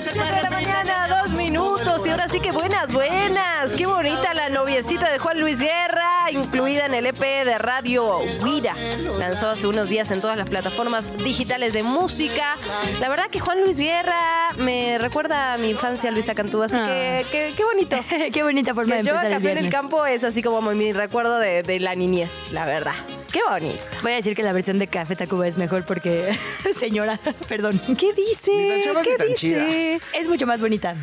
Siete de la mañana, dos minutos. Y ahora sí que buenas, buenas. Qué bonita la noviecita de Juan Luis Guerra, incluida en el EP de Radio Guira. Lanzó hace unos días en todas las plataformas digitales de música. La verdad que Juan Luis Guerra me recuerda a mi infancia, Luisa Cantú. Así que, qué, qué bonito. Qué bonita forma de Que yo empezar el café en el campo es así como mi recuerdo de, de la niñez, la verdad. Qué bonito. Voy a decir que la versión de Café Tacuba es mejor porque, señora, perdón, ¿Qué dice? Ni tan chavas ¿Qué ni tan dice? es mucho más bonita,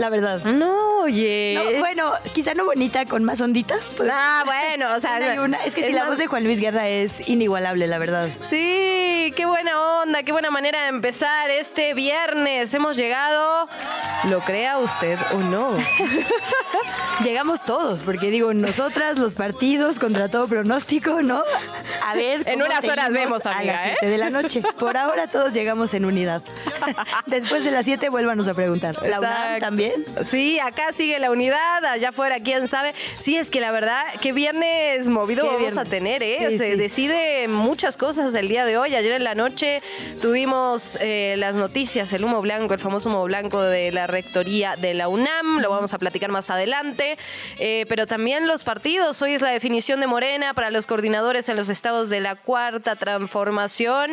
la verdad. No, oye. No, bueno, quizá no bonita, con más ondita. pues, Ah, bueno, o sea, una y una. Es que si es la más- voz de Juan Luis Guerra es inigualable, la verdad. Sí, qué buena onda, qué buena manera de empezar este viernes. Hemos llegado, lo crea usted o no. Llegamos todos, porque digo, nosotras, los partidos, contra todo pronóstico, ¿no? A ver. En unas horas vemos, a amiga, las ¿eh? 7 de la noche. Por ahora todos llegamos en unidad. Después de las 7, vuélvanos a preguntar. ¿La UNAM Exacto. Sí, acá sigue la unidad, allá afuera, quién sabe. Sí, es que la verdad, qué viernes movido Qué vamos viernes. a tener, ¿eh? Sí, Se sí. decide muchas cosas el día de hoy. Ayer en la noche tuvimos eh, las noticias, el humo blanco, el famoso humo blanco de la rectoría de la UNAM. Lo vamos a platicar más adelante. Eh, pero también los partidos. Hoy es la definición de Morena para los coordinadores en los estados de la cuarta transformación.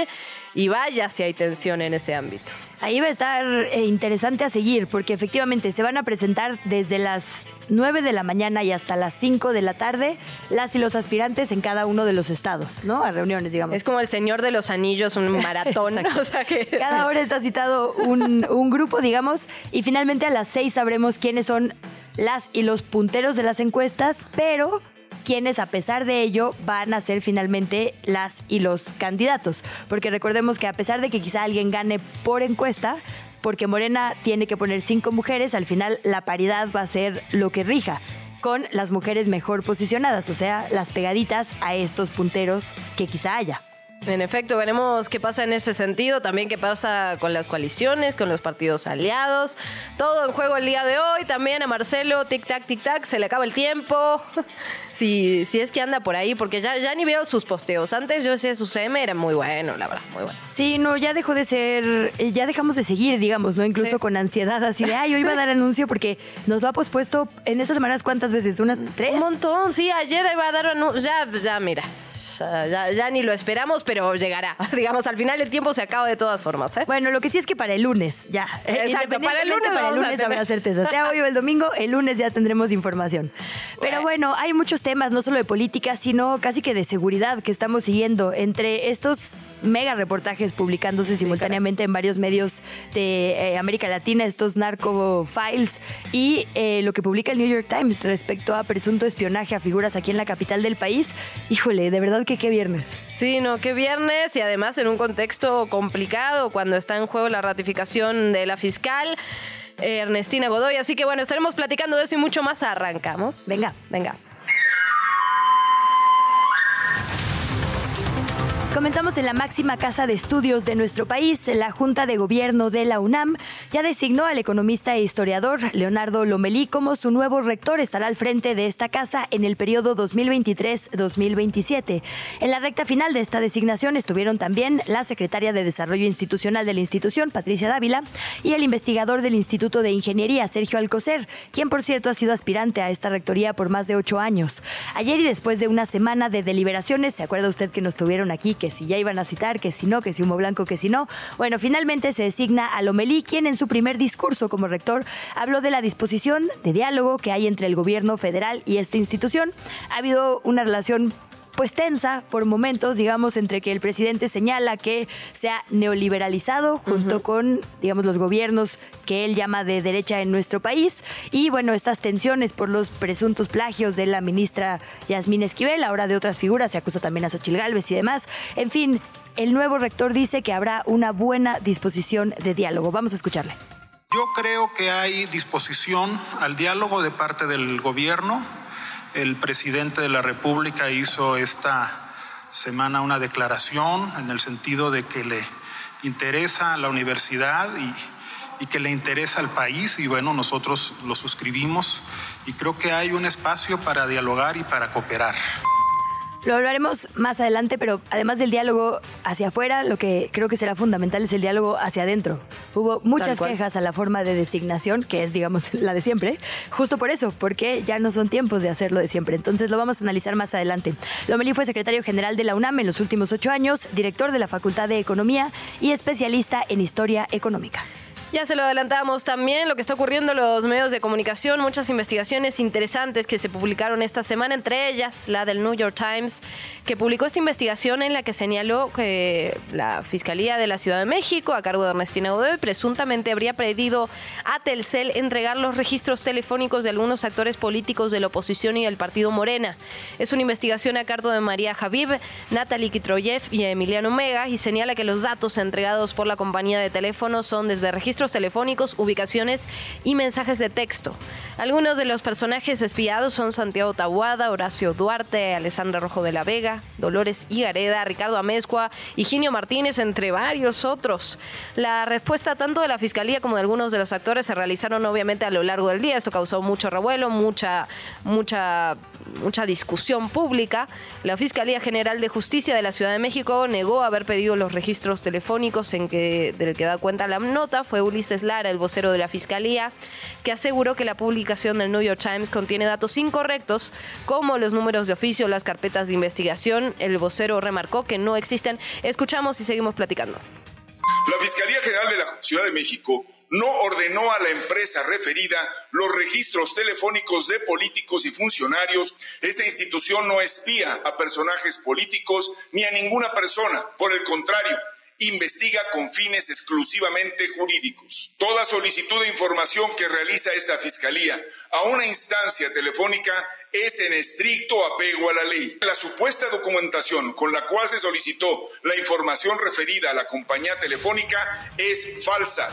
Y vaya si hay tensión en ese ámbito. Ahí va a estar eh, interesante a seguir, porque efectivamente se van a presentar desde las 9 de la mañana y hasta las 5 de la tarde las y los aspirantes en cada uno de los estados, ¿no? A reuniones, digamos. Es como el Señor de los Anillos, un maratón. Exacto. o sea que. Cada hora está citado un, un grupo, digamos, y finalmente a las 6 sabremos quiénes son las y los punteros de las encuestas, pero quienes a pesar de ello van a ser finalmente las y los candidatos. Porque recordemos que a pesar de que quizá alguien gane por encuesta, porque Morena tiene que poner cinco mujeres, al final la paridad va a ser lo que rija con las mujeres mejor posicionadas, o sea, las pegaditas a estos punteros que quizá haya. En efecto, veremos qué pasa en ese sentido, también qué pasa con las coaliciones, con los partidos aliados. Todo en juego el día de hoy. También a Marcelo, tic-tac, tic-tac, se le acaba el tiempo. Si, si es que anda por ahí, porque ya, ya ni veo sus posteos. Antes yo decía su CM era muy bueno, la verdad, muy bueno. Sí, no, ya dejó de ser, eh, ya dejamos de seguir, digamos, ¿no? Incluso Sí. con ansiedad, así de, ay, hoy va a dar anuncio porque nos lo ha pospuesto en estas semanas, ¿cuántas veces? ¿Unas tres? Un montón, sí, ayer iba a dar anun- Ya, ya, mira. Ya, ya- ya ni lo esperamos, pero llegará. Digamos, al final el tiempo se acaba de todas formas, ¿eh? Bueno, lo que sí es que para el lunes, ya. Eh, Exacto, para el lunes para el lunes habrá certeza. Sea hoy o el domingo, el lunes ya tendremos información. Pero bueno, hay muchos temas, no solo de política, sino casi que de seguridad que estamos siguiendo. Entre estos mega reportajes publicándose simultáneamente en varios medios de eh, América Latina, estos narco files, y eh, lo que publica el New York Times respecto a presunto espionaje a figuras aquí en la capital del país. Híjole, de verdad que qué viernes. Sí, no, que viernes y además en un contexto complicado cuando está en juego la ratificación de la fiscal eh, Ernestina Godoy. Así que bueno, estaremos platicando de eso y mucho más. Arrancamos. Venga. venga. Comenzamos en la máxima casa de estudios de nuestro país. La Junta de Gobierno de la UNAM ya designó al economista e historiador Leonardo Lomelí como su nuevo rector. Estará al frente de esta casa en el periodo 2023-2027. En la recta final de esta designación estuvieron también la secretaria de Desarrollo Institucional de la institución, Patricia Dávila, y el investigador del Instituto de Ingeniería, Sergio Alcocer, quien por cierto ha sido aspirante a esta rectoría por más de ocho años. Ayer y después de una semana de deliberaciones, ¿se acuerda usted que nos tuvieron aquí, que si ya iban a citar, que si no, que si humo blanco, que si no? Bueno, finalmente se designa a Lomelí, quien en su primer discurso como rector habló de la disposición de diálogo que hay entre el gobierno federal y esta institución. Ha habido una relación pues tensa por momentos, digamos, entre que el presidente señala que se ha neoliberalizado junto con, digamos, los gobiernos que él llama de derecha en nuestro país y, bueno, estas tensiones por los presuntos plagios de la ministra Yasmín Esquivel, ahora de otras figuras, se acusa también a Xochil Gálvez y demás. En fin, el nuevo rector dice que habrá una buena disposición de diálogo. Vamos a escucharle. Yo creo que hay disposición al diálogo de parte del gobierno. El presidente de la República hizo esta semana una declaración en el sentido de que le interesa la universidad y, y que le interesa al país y bueno, nosotros lo suscribimos y creo que hay un espacio para dialogar y para cooperar. Lo hablaremos más adelante, pero además del diálogo hacia afuera, lo que creo que será fundamental es el diálogo hacia adentro. Hubo muchas quejas a la forma de designación, que es, digamos, la de siempre, justo por eso, porque ya no son tiempos de hacerlo de siempre. Entonces lo vamos a analizar más adelante. Lomelí fue secretario general de la UNAM en los últimos ocho años, director de la Facultad de Economía y especialista en historia económica. Ya se lo adelantamos también, lo que está ocurriendo en los medios de comunicación, muchas investigaciones interesantes que se publicaron esta semana, entre ellas la del New York Times, que publicó esta investigación en la que señaló que la Fiscalía de la Ciudad de México, a cargo de Ernestina Godoy, presuntamente habría pedido a Telcel entregar los registros telefónicos de algunos actores políticos de la oposición y del partido Morena. Es una investigación a cargo de María Javib, Natalie Kitroyev y Emiliano Mega y señala que los datos entregados por la compañía de teléfono son desde registros telefónicos, ubicaciones y mensajes de texto. Algunos de los personajes espiados son Santiago Tabuada, Horacio Duarte, Alessandra Rojo de la Vega, Dolores Igareda, Ricardo Amezcua, Higinio Martínez, entre varios otros. La respuesta tanto de la Fiscalía como de algunos de los actores se realizaron obviamente a lo largo del día. Esto causó mucho revuelo, mucha, mucha, mucha discusión pública. La Fiscalía General de Justicia de la Ciudad de México negó haber pedido los registros telefónicos en que, del que da cuenta la nota. Fue Ulises Lara, el vocero de la Fiscalía, que aseguró que la publicación del New York Times contiene datos incorrectos, como los números de oficio, las carpetas de investigación. El vocero remarcó que no existen. Escuchamos y seguimos platicando. La Fiscalía General de la Ciudad de México no ordenó a la empresa referida los registros telefónicos de políticos y funcionarios. Esta institución no espía a personajes políticos ni a ninguna persona. Por el contrario, investiga con fines exclusivamente jurídicos. Toda solicitud de información que realiza esta Fiscalía a una instancia telefónica es en estricto apego a la ley. La supuesta documentación con la cual se solicitó la información referida a la compañía telefónica es falsa.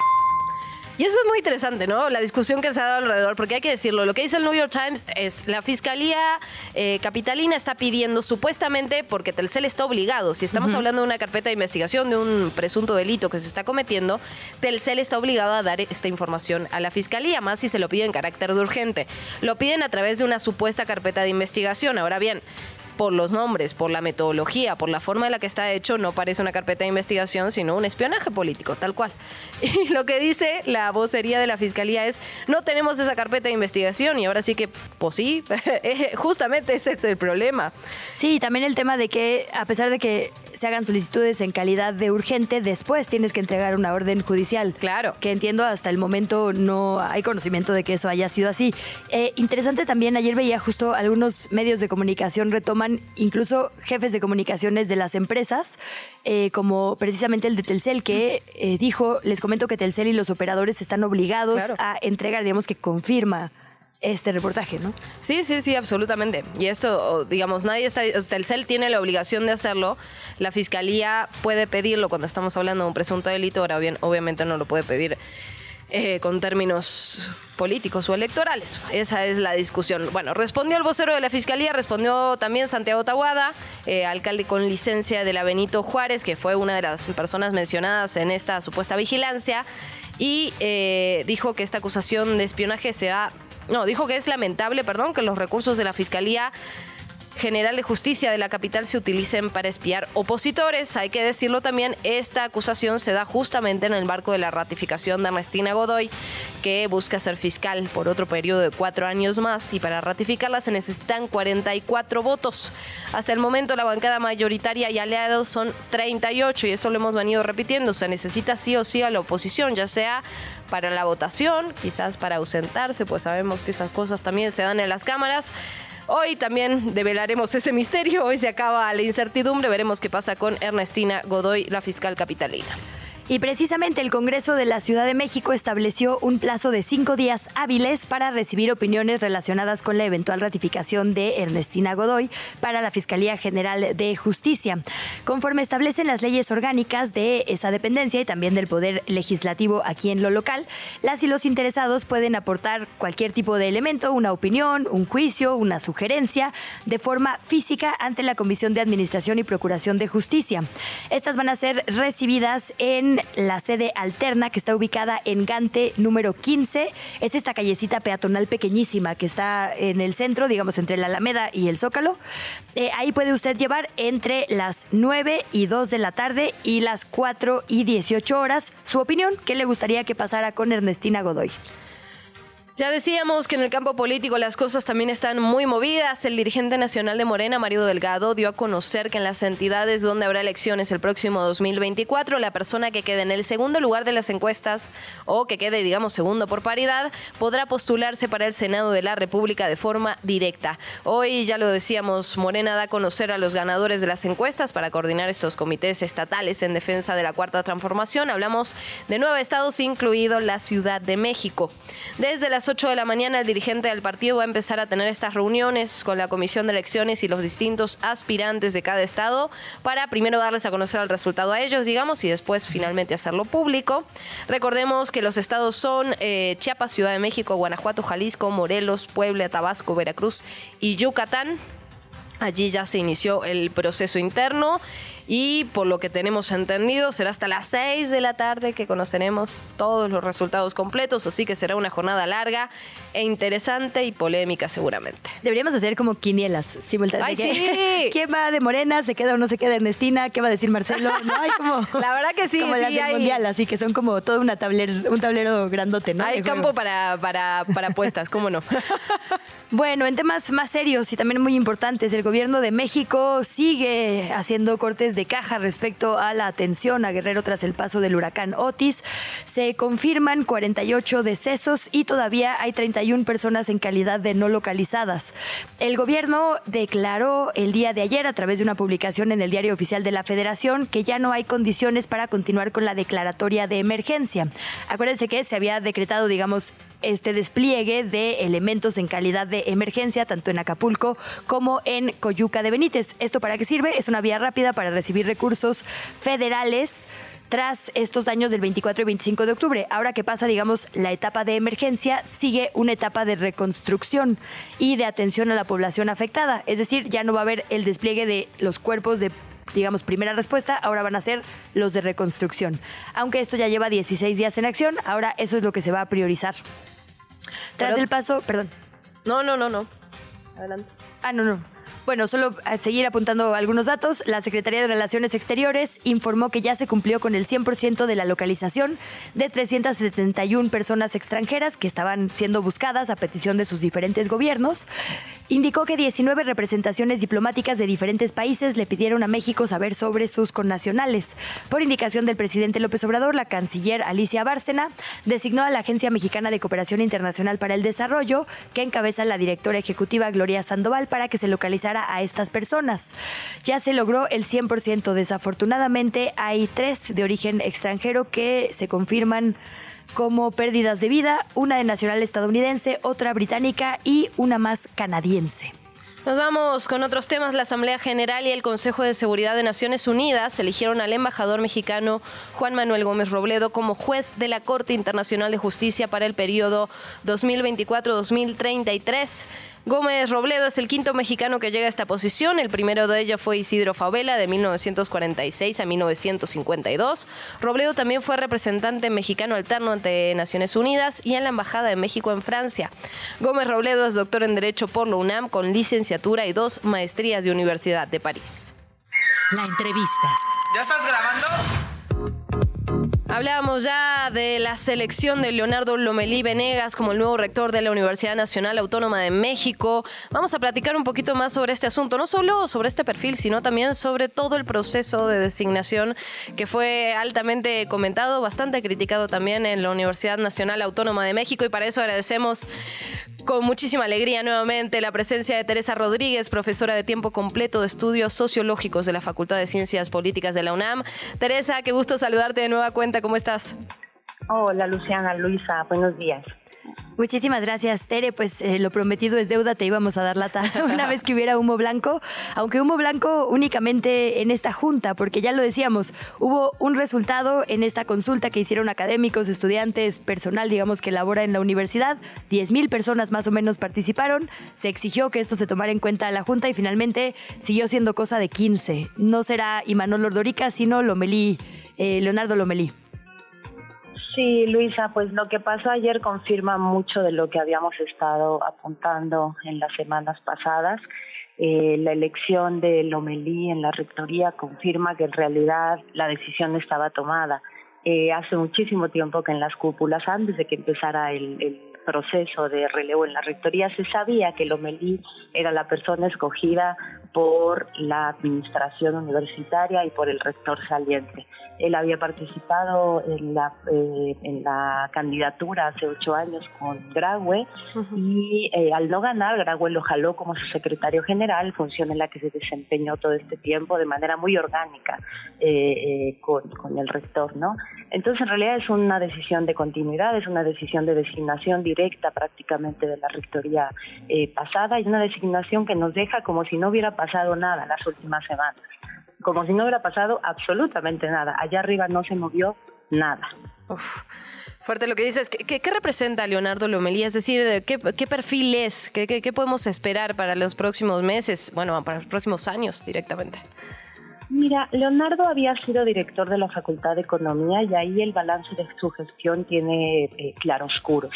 Y eso es muy interesante, ¿no? La discusión que se ha dado alrededor, porque hay que decirlo, lo que dice el New York Times es la Fiscalía eh, Capitalina está pidiendo supuestamente, porque Telcel está obligado, si estamos hablando de una carpeta de investigación de un presunto delito que se está cometiendo, Telcel está obligado a dar esta información a la Fiscalía, más si se lo pide en carácter de urgente. Lo piden a través de una supuesta carpeta de investigación. Ahora bien, por los nombres, por la metodología, por la forma en la que está hecho, no parece una carpeta de investigación, sino un espionaje político, tal cual. Y lo que dice la vocería de la fiscalía es, no tenemos esa carpeta de investigación y ahora sí que, pues sí, justamente ese es el problema. Sí, también el tema de que a pesar de que se hagan solicitudes en calidad de urgente, después tienes que entregar una orden judicial. Claro. Que entiendo hasta el momento no hay conocimiento de que eso haya sido así. Eh, interesante también, ayer veía justo algunos medios de comunicación retoman incluso jefes de comunicaciones de las empresas, eh, como precisamente el de Telcel, que eh, dijo, les comento que Telcel y los operadores están obligados a entregar, digamos que confirma este reportaje, ¿no? Sí, sí, sí, absolutamente. Y esto, digamos, nadie está, Telcel tiene la obligación de hacerlo. La fiscalía puede pedirlo cuando estamos hablando de un presunto delito, ahora bien, obviamente no lo puede pedir eh, con términos políticos o electorales. Esa es la discusión. Bueno, respondió el vocero de la Fiscalía, respondió también Santiago Tahuada, eh, alcalde con licencia de la Benito Juárez, que fue una de las personas mencionadas en esta supuesta vigilancia, y eh, dijo que esta acusación de espionaje se ha... No, dijo que es lamentable, perdón, que los recursos de la Fiscalía General de Justicia de la capital se utilicen para espiar opositores. Hay que decirlo también, esta acusación se da justamente en el marco de la ratificación de Ernestina Godoy, que busca ser fiscal por otro periodo de cuatro años más y para ratificarla se necesitan 44 votos. Hasta el momento la bancada mayoritaria y aliados son 38 y esto lo hemos venido repitiendo. Se necesita sí o sí a la oposición, ya sea para la votación, quizás para ausentarse, pues sabemos que esas cosas también se dan en las cámaras. Hoy también develaremos ese misterio. Hoy se acaba la incertidumbre. Veremos qué pasa con Ernestina Godoy, la fiscal capitalina. Y precisamente el Congreso de la Ciudad de México estableció un plazo de cinco días hábiles para recibir opiniones relacionadas con la eventual ratificación de Ernestina Godoy para la Fiscalía General de Justicia. Conforme establecen las leyes orgánicas de esa dependencia y también del Poder Legislativo aquí en lo local, las y los interesados pueden aportar cualquier tipo de elemento, una opinión, un juicio, una sugerencia, de forma física ante la Comisión de Administración y Procuración de Justicia. Estas van a ser recibidas en la sede alterna que está ubicada en Gante número 15. Es esta callecita peatonal pequeñísima que está en el centro, digamos, entre la Alameda y el Zócalo. Eh, ahí puede usted llevar entre las 9 y 2 de la tarde y las 4 y 18 horas su opinión. ¿Qué le gustaría que pasara con Ernestina Godoy? Ya decíamos que en el campo político las cosas también están muy movidas. El dirigente nacional de Morena, Mario Delgado, dio a conocer que en las entidades donde habrá elecciones el próximo 2024, la persona que quede en el segundo lugar de las encuestas o que quede, digamos, segundo por paridad, podrá postularse para el Senado de la República de forma directa. Hoy, ya lo decíamos, Morena da a conocer a los ganadores de las encuestas para coordinar estos comités estatales en defensa de la Cuarta Transformación. Hablamos de nueve estados, incluido la Ciudad de México. Desde las 8 de la mañana el dirigente del partido va a empezar a tener estas reuniones con la Comisión de Elecciones y los distintos aspirantes de cada estado para primero darles a conocer el resultado a ellos, digamos, y después finalmente hacerlo público. Recordemos que los estados son eh, Chiapas, Ciudad de México, Guanajuato, Jalisco, Morelos, Puebla, Tabasco, Veracruz y Yucatán. Allí ya se inició el proceso interno y por lo que tenemos entendido será hasta las 6 de la tarde que conoceremos todos los resultados completos, así que será una jornada larga e interesante y polémica seguramente. Deberíamos hacer como quinielas simultáneamente. ¡Ay, sí! ¿Quién va de Morena? ¿Se queda o no se queda Ernestina? ¿Qué va a decir Marcelo? No, hay como... La verdad que sí, como sí, las hay- mundial, así que son como todo una tablero, un tablero grandote, ¿no? Hay De campo juegos. para, para, para apuestas, ¿cómo no? Bueno, en temas más serios y también muy importantes, el gobierno de México sigue haciendo cortes de caja respecto a la atención a Guerrero tras el paso del huracán Otis. Se confirman 48 decesos y todavía hay 31 personas en calidad de no localizadas. El gobierno declaró el día de ayer a través de una publicación en el Diario Oficial de la Federación que ya no hay condiciones para continuar con la declaratoria de emergencia. Acuérdense que se había decretado, digamos, este despliegue de elementos en calidad de emergencia, tanto en Acapulco como en Coyuca de Benítez. ¿Esto para qué sirve? Es una vía rápida para recibir recursos federales tras estos daños del 24 y 25 de octubre. Ahora que pasa, digamos, la etapa de emergencia, sigue una etapa de reconstrucción y de atención a la población afectada. Es decir, ya no va a haber el despliegue de los cuerpos de digamos, primera respuesta, ahora van a ser los de reconstrucción. Aunque esto ya lleva 16 días en acción, ahora eso es lo que se va a priorizar. Tras Pero- el paso, perdón. No, no, no, no. Adelante. Ah, no, no. Bueno, solo a seguir apuntando algunos datos. La Secretaría de Relaciones Exteriores informó que ya se cumplió con el 100% de la localización de 371 personas extranjeras que estaban siendo buscadas a petición de sus diferentes gobiernos. Indicó que 19 representaciones diplomáticas de diferentes países le pidieron a México saber sobre sus connacionales. Por indicación del presidente López Obrador, la canciller Alicia Bárcena designó a la Agencia Mexicana de Cooperación Internacional para el Desarrollo, que encabeza la directora ejecutiva Gloria Sandoval, para que se localizara a estas personas. Ya se logró el 100%. Desafortunadamente, hay tres de origen extranjero que se confirman como pérdidas de vida, una de nacional estadounidense, otra británica y una más canadiense. Nos vamos con otros temas. La Asamblea General y el Consejo de Seguridad de Naciones Unidas eligieron al embajador mexicano Juan Manuel Gómez Robledo como juez de la Corte Internacional de Justicia para el periodo 2024-2033. Gómez Robledo es el quinto mexicano que llega a esta posición. El primero de ellos fue Isidro Favela de 1946 a 1952. Robledo también fue representante mexicano alterno ante Naciones Unidas y en la Embajada de México en Francia. Gómez Robledo es doctor en Derecho por la UNAM con licenciatura y dos maestrías de Universidad de París. La entrevista. ¿Ya estás grabando? Hablábamos ya de la selección de Leonardo Lomelí Venegas como el nuevo rector de la Universidad Nacional Autónoma de México. Vamos a platicar un poquito más sobre este asunto, no solo sobre este perfil, sino también sobre todo el proceso de designación que fue altamente comentado, bastante criticado también en la Universidad Nacional Autónoma de México y para eso agradecemos Con muchísima alegría nuevamente la presencia de Teresa Rodríguez, profesora de tiempo completo de estudios sociológicos de la Facultad de Ciencias Políticas de la UNAM. Teresa, qué gusto saludarte de nueva cuenta, ¿cómo estás? Hola Luciana, Luisa, buenos días. Muchísimas gracias, Tere. Pues eh, lo prometido es deuda, te íbamos a dar lata una vez que hubiera humo blanco, aunque humo blanco únicamente en esta junta, porque ya lo decíamos, hubo un resultado en esta consulta que hicieron académicos, estudiantes, personal, digamos, que labora en la universidad. 10.000 personas más o menos participaron. Se exigió que esto se tomara en cuenta a la junta y finalmente siguió siendo cosa de 15. No será Imanol Ordorica, sino Lomelí, eh, Leonardo Lomelí. Sí, Luisa, pues lo que pasó ayer confirma mucho de lo que habíamos estado apuntando en las semanas pasadas. Eh, la elección de Lomelí en la rectoría confirma que en realidad la decisión estaba tomada. Eh, hace muchísimo tiempo que en las cúpulas, antes de que empezara el, el, proceso de relevo en la rectoría, se sabía que Lomelí era la persona escogida por la administración universitaria y por el rector saliente. Él había participado en la, eh, en la candidatura hace ocho años con Graue y eh, al no ganar, Graue lo jaló como su secretario general, función en la que se desempeñó todo este tiempo de manera muy orgánica eh, con, con, el rector. ¿no? Entonces, en realidad es una decisión de continuidad, es una decisión de designación directa prácticamente de la rectoría pasada y una designación que nos deja como si no hubiera pasado nada las últimas semanas como si no hubiera pasado absolutamente nada. Allá arriba no se movió nada. fuerte lo que dices. ¿Qué, qué, representa Leonardo Lomelí? Es decir, ¿qué, qué perfil es? ¿Qué, ¿Qué, podemos esperar para los próximos meses? Bueno, para los próximos años directamente. Mira, Leonardo había sido director de la Facultad de Economía y ahí el balance de su gestión tiene eh, claroscuros.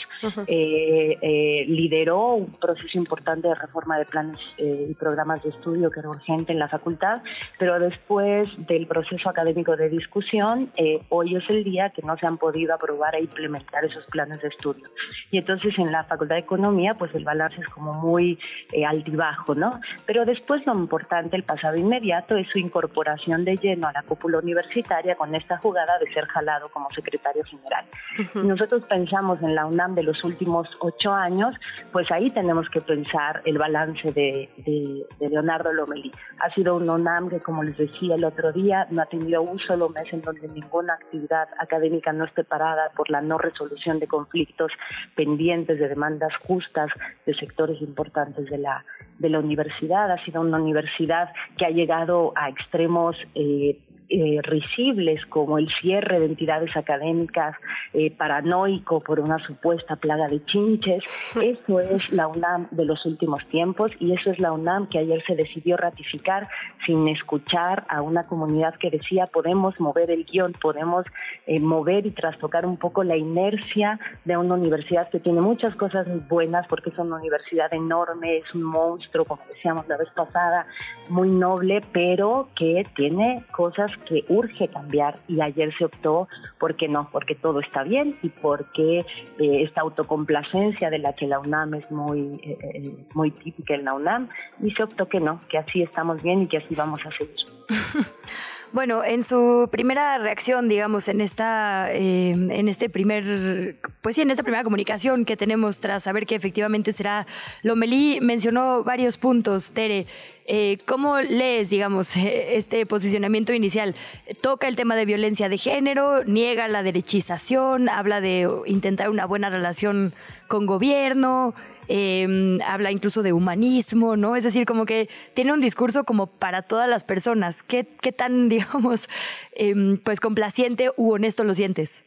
eh, eh, lideró un proceso importante de reforma de planes eh, y programas de estudio que era urgente en la facultad, pero después del proceso académico de discusión, eh, hoy es el día que no se han podido aprobar e implementar esos planes de estudio. Y entonces en la Facultad de Economía, pues el balance es como muy altibajo, ¿no? Pero después lo importante, el pasado inmediato, es su incorporación de lleno a la cúpula universitaria con esta jugada de ser jalado como secretario general. Uh -huh. Nosotros pensamos en la UNAM de los últimos ocho años, pues ahí tenemos que pensar el balance de, de, de Leonardo Lomelí. Ha sido un UNAM que, como les decía el otro día, no ha tenido un solo mes en donde ninguna actividad académica no esté parada por la no resolución de conflictos pendientes de demandas justas de sectores importantes de la, de la universidad. Ha sido una universidad que ha llegado a extremos eh, eh, risibles como el cierre de entidades académicas eh, paranoico por una supuesta plaga de chinches. Eso es la UNAM de los últimos tiempos y eso es la UNAM que ayer se decidió ratificar sin escuchar a una comunidad que decía podemos mover el guion, podemos eh, mover y trastocar un poco la inercia de una universidad que tiene muchas cosas buenas porque es una universidad enorme, es un monstruo, como decíamos la vez pasada, muy noble, pero que tiene cosas que urge cambiar y ayer se optó porque no, porque todo está bien y porque eh, esta autocomplacencia de la que la UNAM es muy, eh, muy típica en la UNAM y se optó que no, que así estamos bien y que así vamos a seguir. Bueno, en su primera reacción, digamos, en esta, eh, en este primer, pues sí, en esta primera comunicación que tenemos tras saber que efectivamente será Lomelí, mencionó varios puntos, Tere. Eh, ¿Cómo lees, digamos, este posicionamiento inicial? Toca el tema de violencia de género, niega la derechización, habla de intentar una buena relación con gobierno, eh, habla incluso de humanismo, ¿no? Es decir, como que tiene un discurso como para todas las personas. ¿Qué, qué tan, digamos, eh, pues complaciente u honesto lo sientes?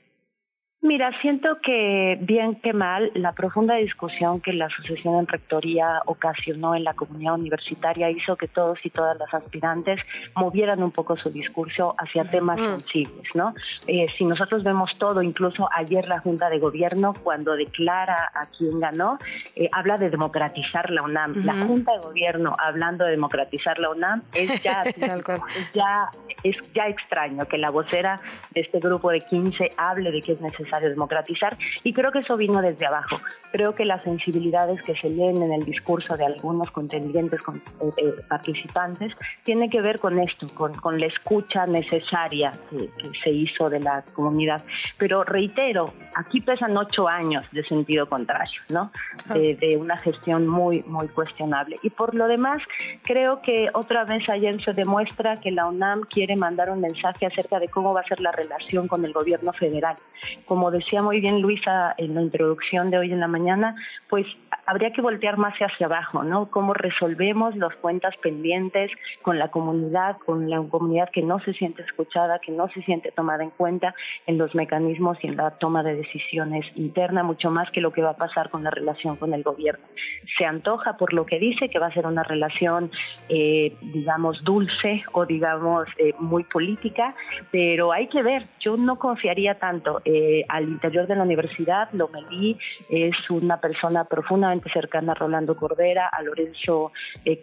Mira, siento que bien que mal, la profunda discusión que la sucesión en rectoría ocasionó en la comunidad universitaria hizo que todos y todas las aspirantes movieran un poco su discurso hacia temas mm. sensibles, ¿no? Eh, si nosotros vemos todo, incluso ayer la Junta de Gobierno, cuando declara a quién ganó, eh, habla de democratizar la UNAM. La Junta de Gobierno hablando de democratizar la UNAM es ya, es ya es ya extraño que la vocera de este grupo de 15 hable de que es necesario democratizar y creo que eso vino desde abajo. Creo que las sensibilidades que se leen en el discurso de algunos contendientes, con, eh, eh, participantes, tienen que ver con esto, con, la escucha necesaria que, se hizo de la comunidad. Pero reitero, aquí pesan ocho años de sentido contrario, ¿no? De, de una gestión muy, muy cuestionable. Y por lo demás, creo que otra vez ayer se demuestra que la UNAM quiere mandar un mensaje acerca de cómo va a ser la relación con el gobierno federal. Como decía muy bien Luisa en la introducción de hoy en la mañana, pues habría que voltear más hacia abajo, ¿no? Cómo resolvemos las cuentas pendientes con la comunidad, con la comunidad que no se siente escuchada, que no se siente tomada en cuenta en los mecanismos y en la toma de decisiones interna, mucho más que lo que va a pasar con la relación con el gobierno. Se antoja por lo que dice que va a ser una relación, eh, digamos, dulce o digamos eh, muy política, pero hay que ver, yo no confiaría tanto. Eh, al interior de la universidad, Lomelí es una persona profundamente cercana a Rolando Cordera, a Lorenzo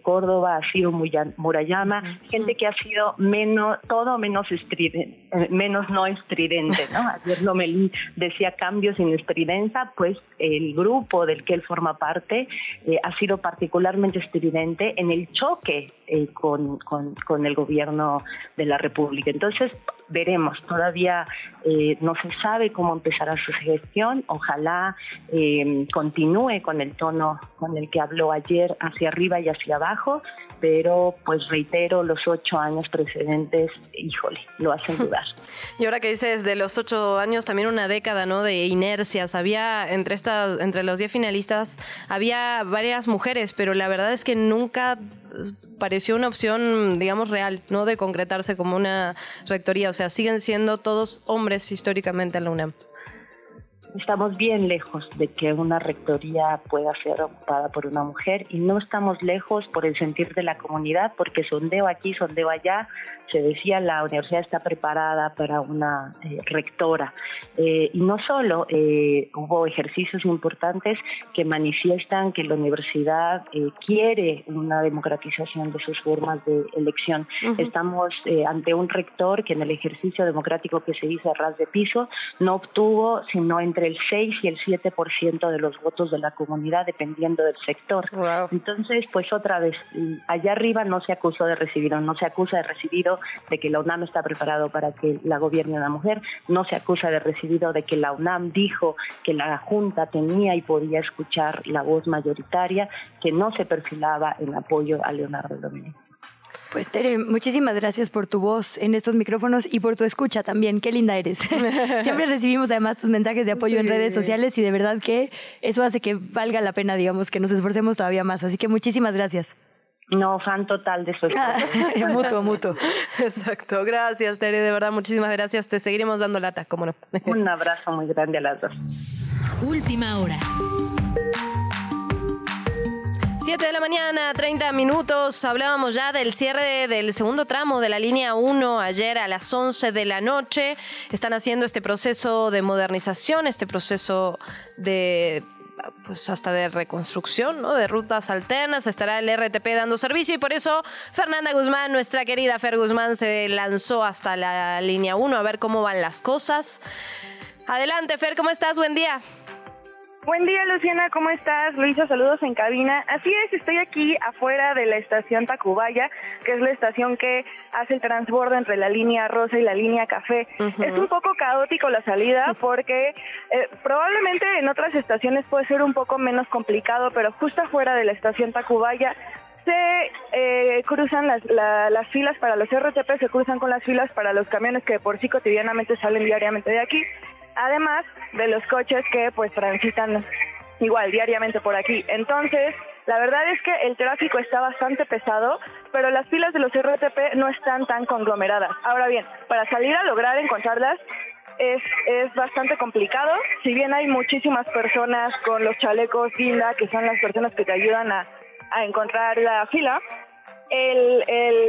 Córdoba, a Ciro Murayama, gente que ha sido menos, todo menos estridente, menos no estridente, ¿no? Ayer Lomelí decía cambios sin estridencia, pues el grupo del que él forma parte ha sido particularmente estridente en el choque eh, con, el gobierno de la República. Entonces, veremos, todavía eh, no se sabe cómo empezará su gestión, ojalá eh, continúe con el tono con el que habló ayer hacia arriba y hacia abajo, pero pues reitero, los ocho años precedentes, híjole, lo hacen dudar. Y ahora que dices de los ocho años, también una década, ¿no? De inercias. Había entre estas, entre los diez finalistas, había varias mujeres, pero la verdad es que nunca pareció una opción, digamos, real, ¿no? De concretarse como una rectoría. O sea, siguen siendo todos hombres históricamente en la UNAM estamos bien lejos de que una rectoría pueda ser ocupada por una mujer y no estamos lejos por el sentir de la comunidad, porque sondeo aquí, sondeo allá, se decía la universidad está preparada para una eh, rectora. Eh, y no solo, eh, hubo ejercicios importantes que manifiestan que la universidad quiere una democratización de sus formas de elección. Estamos ante un rector que en el ejercicio democrático que se hizo a ras de piso no obtuvo sino entre el 6 y el 7% de los votos de la comunidad, dependiendo del sector. Entonces, pues otra vez, allá arriba no se acusó de recibido, no se acusa de recibido de que la UNAM está preparado para que la gobierne una mujer, no se acusa de recibido de que la UNAM dijo que la Junta tenía y podía escuchar la voz mayoritaria, que no se perfilaba en apoyo a Leonardo Dominico. Pues Tere, muchísimas gracias por tu voz en estos micrófonos y por tu escucha también. Qué linda eres. Siempre recibimos además tus mensajes de apoyo en redes sociales y de verdad que eso hace que valga la pena, digamos, que nos esforcemos todavía más. Así que muchísimas gracias. No, fan total de su esfuerzo. mutuo, mutuo. Exacto. Gracias, Tere. De verdad, muchísimas gracias. Te seguiremos dando lata, cómo no. Un abrazo muy grande a las dos. Última hora. 7 de la mañana, 30 minutos. Hablábamos ya del cierre del segundo tramo de la línea 1 ayer a las 11 de la noche. Están haciendo este proceso de modernización, este proceso de pues hasta de reconstrucción, ¿no? De rutas alternas, estará el RTP dando servicio y por eso Fernanda Guzmán, nuestra querida Fer Guzmán, se lanzó hasta la línea 1 a ver cómo van las cosas. Adelante, Fer, ¿cómo estás? Buen día. Buen día, Luciana, ¿cómo estás? Luisa, saludos en cabina. Así es, estoy aquí afuera de la estación Tacubaya, que es la estación que hace el transbordo entre la línea rosa y la línea café. Es un poco caótico la salida porque eh, probablemente en otras estaciones puede ser un poco menos complicado, pero justo afuera de la estación Tacubaya se eh, cruzan las, las filas para los RTP, se cruzan con las filas para los camiones que por sí cotidianamente salen diariamente de aquí además de los coches que pues transitan igual diariamente por aquí. Entonces, la verdad es que el tráfico está bastante pesado, pero las filas de los RTP no están tan conglomeradas. Ahora bien, para salir a lograr encontrarlas es, es bastante complicado. Si bien hay muchísimas personas con los chalecos guinda, que son las personas que te ayudan a, encontrar la fila, el,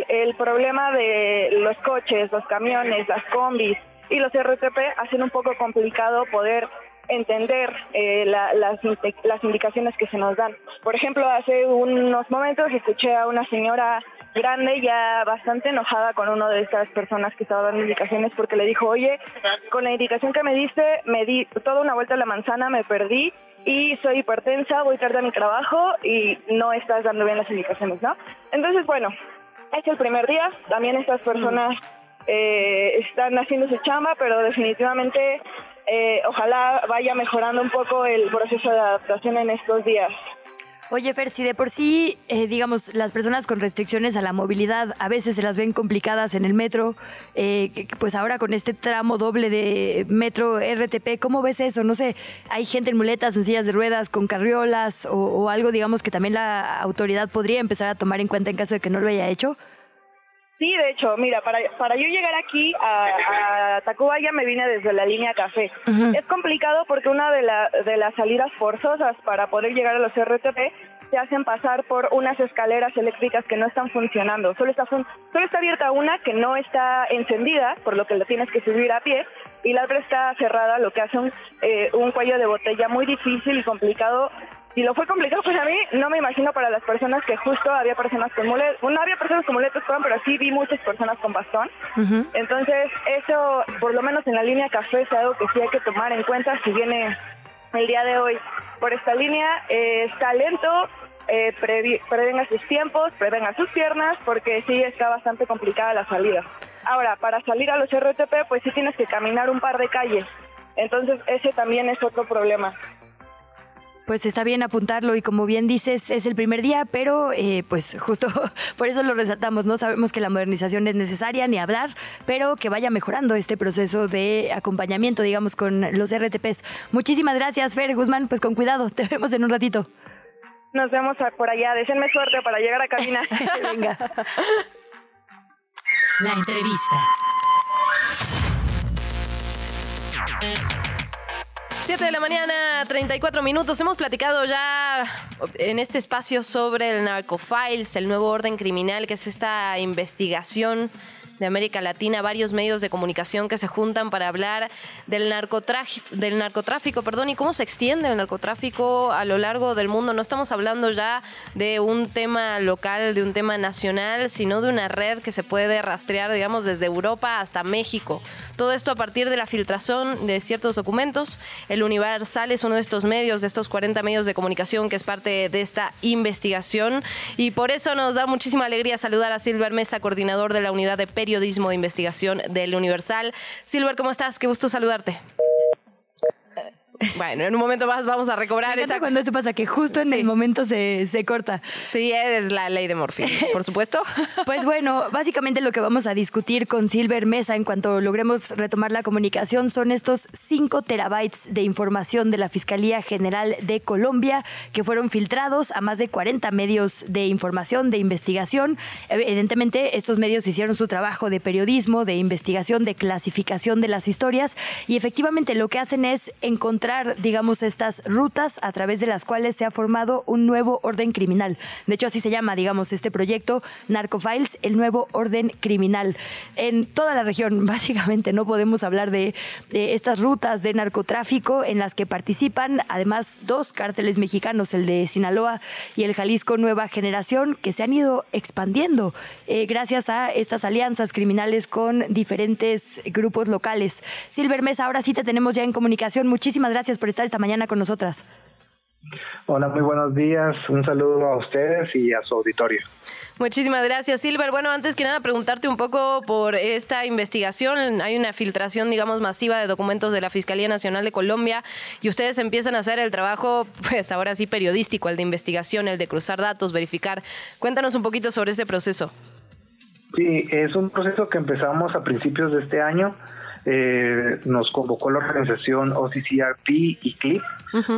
el problema de los coches, los camiones, las combis, y los RTP hacen un poco complicado poder entender eh, las, las indicaciones que se nos dan. Por ejemplo, hace unos momentos escuché a una señora grande, ya bastante enojada con una de estas personas que estaba dando indicaciones porque le dijo, oye, con la indicación que me diste, me di toda una vuelta a la manzana, me perdí y soy hipertensa, voy tarde a mi trabajo y no estás dando bien las indicaciones, ¿no? Entonces, bueno, es el primer día, también estas personas eh, están haciendo su chamba, pero definitivamente eh, ojalá vaya mejorando un poco el proceso de adaptación en estos días. Oye, Fer, si de por sí, eh, digamos, las personas con restricciones a la movilidad a veces se las ven complicadas en el metro, eh, pues ahora con este tramo doble de metro RTP, ¿cómo ves eso? No sé, hay gente en muletas, en sillas de ruedas, con carriolas o, o algo, digamos, que también la autoridad podría empezar a tomar en cuenta en caso de que no lo haya hecho. Sí, de hecho, mira, para, para yo llegar aquí a, a Tacubaya me vine desde la línea café. Es complicado porque una de, la, de las salidas forzosas para poder llegar a los RTP se hacen pasar por unas escaleras eléctricas que no están funcionando. Solo está, fun solo está abierta una que no está encendida, por lo que lo tienes que subir a pie, y la otra está cerrada, lo que hace un, eh, un cuello de botella muy difícil y complicado si lo fue complicado para mí, no me imagino para las personas que justo había personas con muletas, no había personas con muletas, pero sí vi muchas personas con bastón. Entonces, eso, por lo menos en la línea café, es algo que sí hay que tomar en cuenta si viene el día de hoy por esta línea. Eh, está lento, eh, prevenga sus tiempos, prevenga sus piernas, porque sí está bastante complicada la salida. Ahora, para salir a los RTP, pues sí tienes que caminar un par de calles. Entonces, ese también es otro problema pues está bien apuntarlo y como bien dices, es el primer día, pero eh, pues justo por eso lo resaltamos, ¿no? Sabemos que la modernización es necesaria, ni hablar, pero que vaya mejorando este proceso de acompañamiento, digamos, con los RTPs. Muchísimas gracias, Fer Guzmán, pues con cuidado, te vemos en un ratito. Nos vemos por allá, déjenme suerte para llegar a cabina. Venga. La entrevista. 7 de la mañana, 34 minutos. Hemos platicado ya en este espacio sobre el Narcofiles, el nuevo orden criminal, que es esta investigación de América Latina, varios medios de comunicación que se juntan para hablar del narcotráfico, del narcotráfico, perdón, y cómo se extiende el narcotráfico a lo largo del mundo. No estamos hablando ya de un tema local, de un tema nacional, sino de una red que se puede rastrear, digamos, desde Europa hasta México. Todo esto a partir de la filtración de ciertos documentos. El Universal es uno de estos medios, de estos 40 medios de comunicación que es parte de esta investigación. Y por eso nos da muchísima alegría saludar a Silver Mesa, coordinador de la unidad de periodismo periodismo de investigación del Universal. Silver, ¿cómo estás? Qué gusto saludarte. Bueno, en un momento más vamos a recobrar esa. cuando eso pasa, que justo en el momento se, se, corta. Sí, es la ley de Morfín, por supuesto. Pues bueno, básicamente lo que vamos a discutir con Silver Mesa en cuanto logremos retomar la comunicación son estos 5 terabytes de información de la Fiscalía General de Colombia que fueron filtrados a más de 40 medios de información, de investigación. Evidentemente, estos medios hicieron su trabajo de periodismo, de investigación, de clasificación de las historias y efectivamente lo que hacen es encontrar digamos, estas rutas a través de las cuales se ha formado un nuevo orden criminal. De hecho, así se llama, digamos, este proyecto Narcofiles, el nuevo orden criminal. En toda la región, básicamente, no podemos hablar de, de estas rutas de narcotráfico en las que participan, además, dos cárteles mexicanos, el de Sinaloa y el Jalisco Nueva Generación, que se han ido expandiendo eh, gracias a estas alianzas criminales con diferentes grupos locales. Silver Mesa, ahora sí te tenemos ya en comunicación. Muchísimas gracias gracias por estar esta mañana con nosotras. Hola, muy buenos días. Un saludo a ustedes y a su auditorio. Muchísimas gracias, Silver. Bueno, antes que nada, preguntarte un poco por esta investigación. Hay una filtración, digamos, masiva de documentos de la Fiscalía Nacional de Colombia y ustedes empiezan a hacer el trabajo, pues ahora sí, periodístico, el de investigación, el de cruzar datos, verificar. Cuéntanos un poquito sobre ese proceso. Sí, es un proceso que empezamos a principios de este año eh, nos convocó la organización OCCRP y CLIP,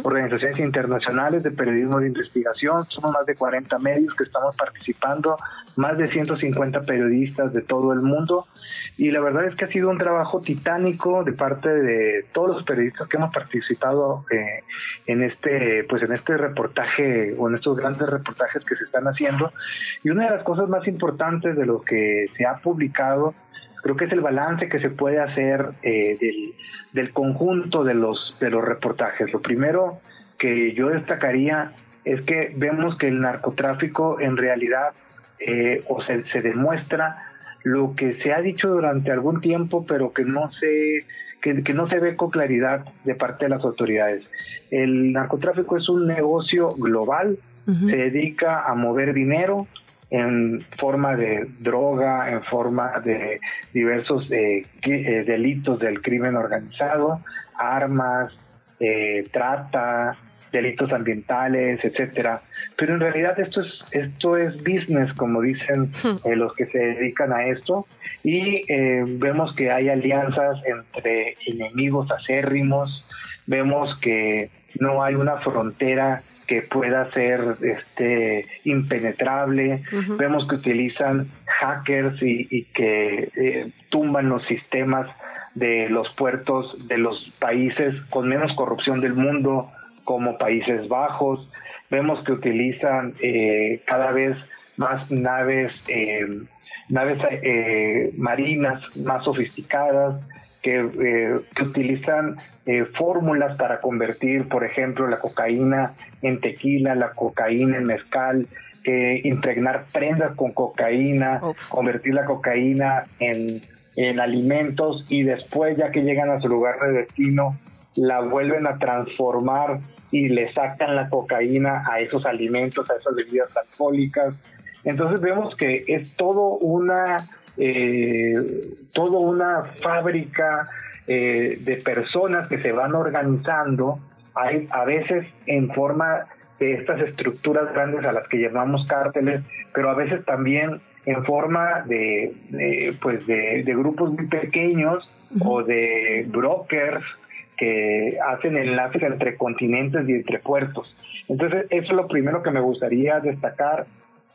organizaciones internacionales de periodismo de investigación. Somos más de 40 medios que estamos participando, más de 150 periodistas de todo el mundo. Y la verdad es que ha sido un trabajo titánico de parte de todos los periodistas que hemos participado eh, en este, pues en este reportaje o en estos grandes reportajes que se están haciendo. Y una de las cosas más importantes de lo que se ha publicado creo que es el balance que se puede hacer eh, del, del, conjunto de los, de los reportajes. Lo primero que yo destacaría es que vemos que el narcotráfico en realidad eh, o se, se demuestra lo que se ha dicho durante algún tiempo, pero que no se que, no se ve con claridad de parte de las autoridades. El narcotráfico es un negocio global, se dedica a mover dinero en forma de droga, en forma de diversos eh, eh, delitos del crimen organizado, armas, eh, trata, delitos ambientales, etcétera. Pero en realidad esto es esto es business, como dicen hmm. eh, los que se dedican a esto, y eh, vemos que hay alianzas entre enemigos acérrimos, vemos que no hay una frontera que pueda ser este impenetrable, vemos que utilizan hackers y, que eh, tumban los sistemas de los puertos de los países con menos corrupción del mundo, como Países Bajos. Vemos que utilizan eh, cada vez más naves, eh, naves eh, marinas más sofisticadas, que, que utilizan fórmulas para convertir, por ejemplo, la cocaína en tequila, la cocaína en mezcal, impregnar prendas con cocaína, convertir la cocaína en, en alimentos y después, ya que llegan a su lugar de destino, la vuelven a transformar y le sacan la cocaína a esos alimentos, a esas bebidas alcohólicas. Entonces vemos que es todo una, eh, todo una fábrica eh, de personas que se van organizando, hay, a veces en forma de estas estructuras grandes a las que llamamos cárteles, pero a veces también en forma de, pues de, grupos muy pequeños o de brokers que hacen enlaces entre continentes y entre puertos. Entonces, eso es lo primero que me gustaría destacar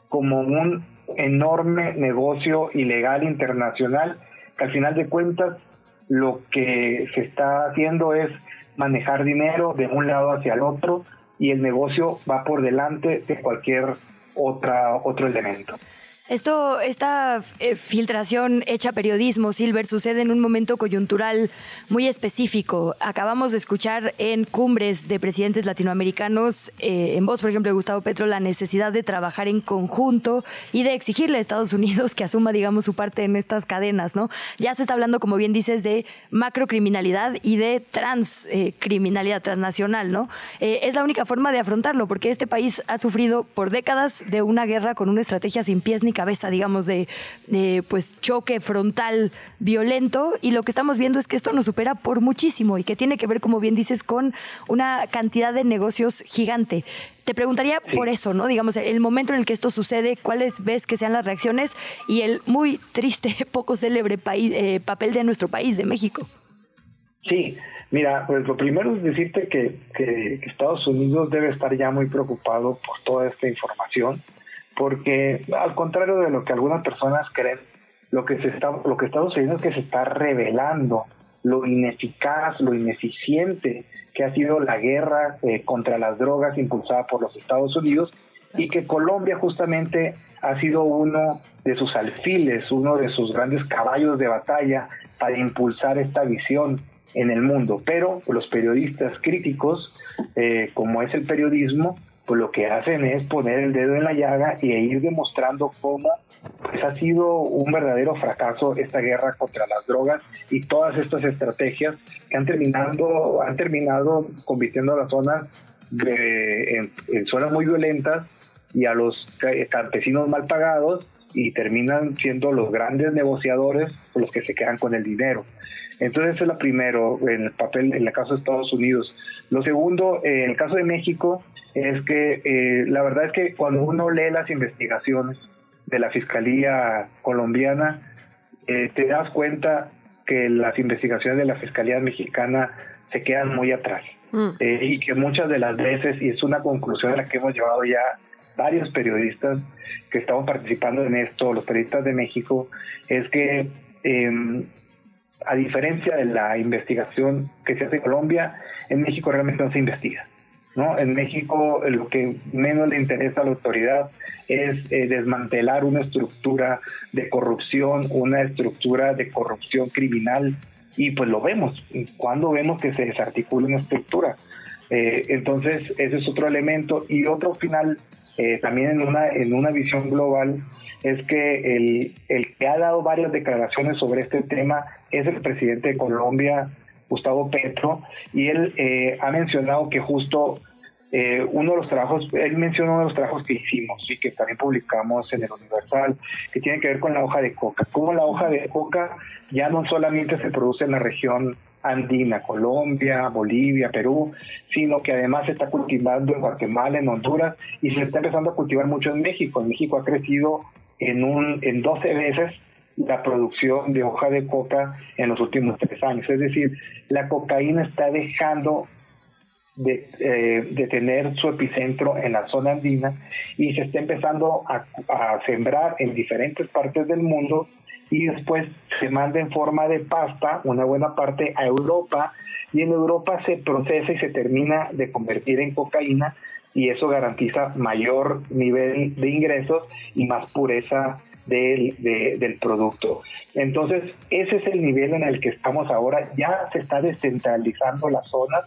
como un enorme negocio ilegal internacional, que al final de cuentas lo que se está haciendo es manejar dinero de un lado hacia el otro y el negocio va por delante de cualquier otra, otro elemento. Esto, esta eh, filtración hecha periodismo, Silver, sucede en un momento coyuntural muy específico. Acabamos de escuchar en cumbres de presidentes latinoamericanos, eh, en voz, por ejemplo, de Gustavo Petro, la necesidad de trabajar en conjunto y de exigirle a Estados Unidos que asuma, digamos, su parte en estas cadenas, ¿no? Ya se está hablando, como bien dices, de macrocriminalidad y de transcriminalidad transnacional, ¿no? Eh, es la única forma de afrontarlo, porque este país ha sufrido por décadas de una guerra con una estrategia sin pies ni cabeza, digamos, de, pues choque frontal violento y lo que estamos viendo es que esto nos supera por muchísimo y que tiene que ver, como bien dices, con una cantidad de negocios gigante. Te preguntaría por eso, ¿no? Digamos, el momento en el que esto sucede, ¿cuáles ves que sean las reacciones y el muy triste, poco célebre país, eh, papel de nuestro país, de México? Sí, mira, pues lo primero es decirte que, que Estados Unidos debe estar ya muy preocupado por toda esta información porque al contrario de lo que algunas personas creen, lo que se está, lo que está sucediendo es que se está revelando lo ineficaz, lo ineficiente que ha sido la guerra eh, contra las drogas impulsada por los Estados Unidos y que Colombia justamente ha sido uno de sus alfiles, uno de sus grandes caballos de batalla para impulsar esta visión en el mundo. Pero los periodistas críticos, eh, como es el periodismo, pues lo que hacen es poner el dedo en la llaga y ir demostrando cómo pues, ha sido un verdadero fracaso esta guerra contra las drogas y todas estas estrategias que han terminado, han terminado convirtiendo a las zonas en, zonas muy violentas y a los campesinos mal pagados y terminan siendo los grandes negociadores los que se quedan con el dinero. Entonces, eso es lo primero en el papel, en el caso de Estados Unidos. Lo segundo, en el caso de México, es que eh, la verdad es que cuando uno lee las investigaciones de la Fiscalía colombiana, eh, te das cuenta que las investigaciones de la Fiscalía mexicana se quedan muy atrás. Mm. Eh, y que muchas de las veces, y es una conclusión a la que hemos llevado ya varios periodistas que estamos participando en esto, los periodistas de México, es que em, a diferencia de la investigación que se hace en Colombia, en México realmente no se investiga. ¿No? En México lo que menos le interesa a la autoridad es eh, desmantelar una estructura de corrupción, una estructura de corrupción criminal y pues lo vemos. Cuando vemos que se desarticula una estructura. Eh, entonces, ese es otro elemento. Y otro final, eh, también en una, en una visión global, es que el, el que ha dado varias declaraciones sobre este tema es el presidente de Colombia, Gustavo Petro, y él eh, ha mencionado que justo eh, uno de los trabajos, él mencionó uno de los trabajos que hicimos y que también publicamos en el Universal, que tiene que ver con la hoja de coca. Como la hoja de coca ya no solamente se produce en la región andina, Colombia, Bolivia, Perú, sino que además se está cultivando en Guatemala, en Honduras y se está empezando a cultivar mucho en México. En México ha crecido en, un, en 12 veces la producción de hoja de coca en los últimos tres años. Es decir, la cocaína está dejando de, eh, de, tener su epicentro en la zona andina y se está empezando a, a, sembrar en diferentes partes del mundo y después se manda en forma de pasta una buena parte a Europa y en Europa se procesa y se termina de convertir en cocaína y eso garantiza mayor nivel de ingresos y más pureza del, del producto. Entonces, ese es el nivel en el que estamos ahora. Ya se está descentralizando las zonas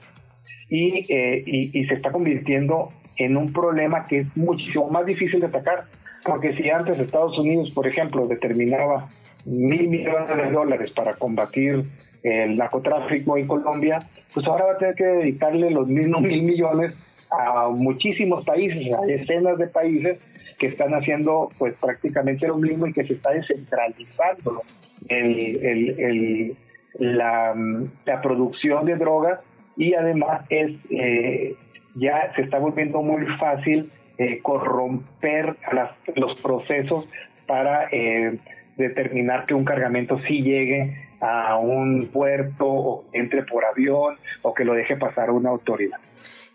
eh, y, y, se está convirtiendo en un problema que es muchísimo más difícil de atacar. Porque si antes Estados Unidos, por ejemplo, determinaba mil millones de dólares para combatir el narcotráfico en Colombia, pues ahora va a tener que dedicarle los mismos mil millones a muchísimos países, a decenas de países que están haciendo pues prácticamente lo mismo y que se está descentralizando el, la, la producción de drogas y además es eh, ya se está volviendo muy fácil eh, corromper los procesos para eh, determinar que un cargamento sí llegue a un puerto o entre por avión o que lo deje pasar una autoridad.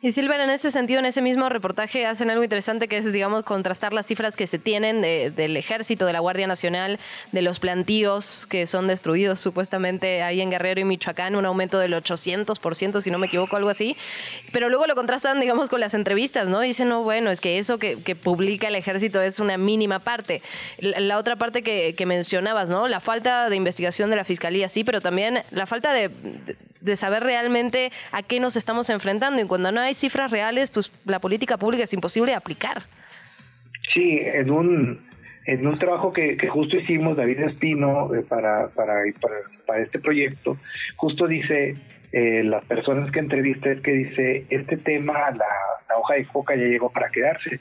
Y Silver, en ese sentido, en ese mismo reportaje hacen algo interesante que es, digamos, contrastar las cifras que se tienen del ejército, de la Guardia Nacional, de los plantíos que son destruidos supuestamente ahí en Guerrero y Michoacán, un aumento del 800%, si no me equivoco, algo así. Pero luego lo contrastan, digamos, con las entrevistas, ¿no? Dicen, no, bueno, es que eso que, publica el ejército es una mínima parte. La, otra parte que, mencionabas, ¿no? La falta de investigación de la fiscalía, sí, pero también la falta de saber realmente a qué nos estamos enfrentando. Y cuando no hay cifras reales, pues la política pública es imposible de aplicar. Sí, en un, en un trabajo que, justo hicimos, David Espino, eh, para, para, para, este proyecto, justo dice, eh, las personas que entrevisté, que dice, este tema, la, hoja de coca ya llegó para quedarse.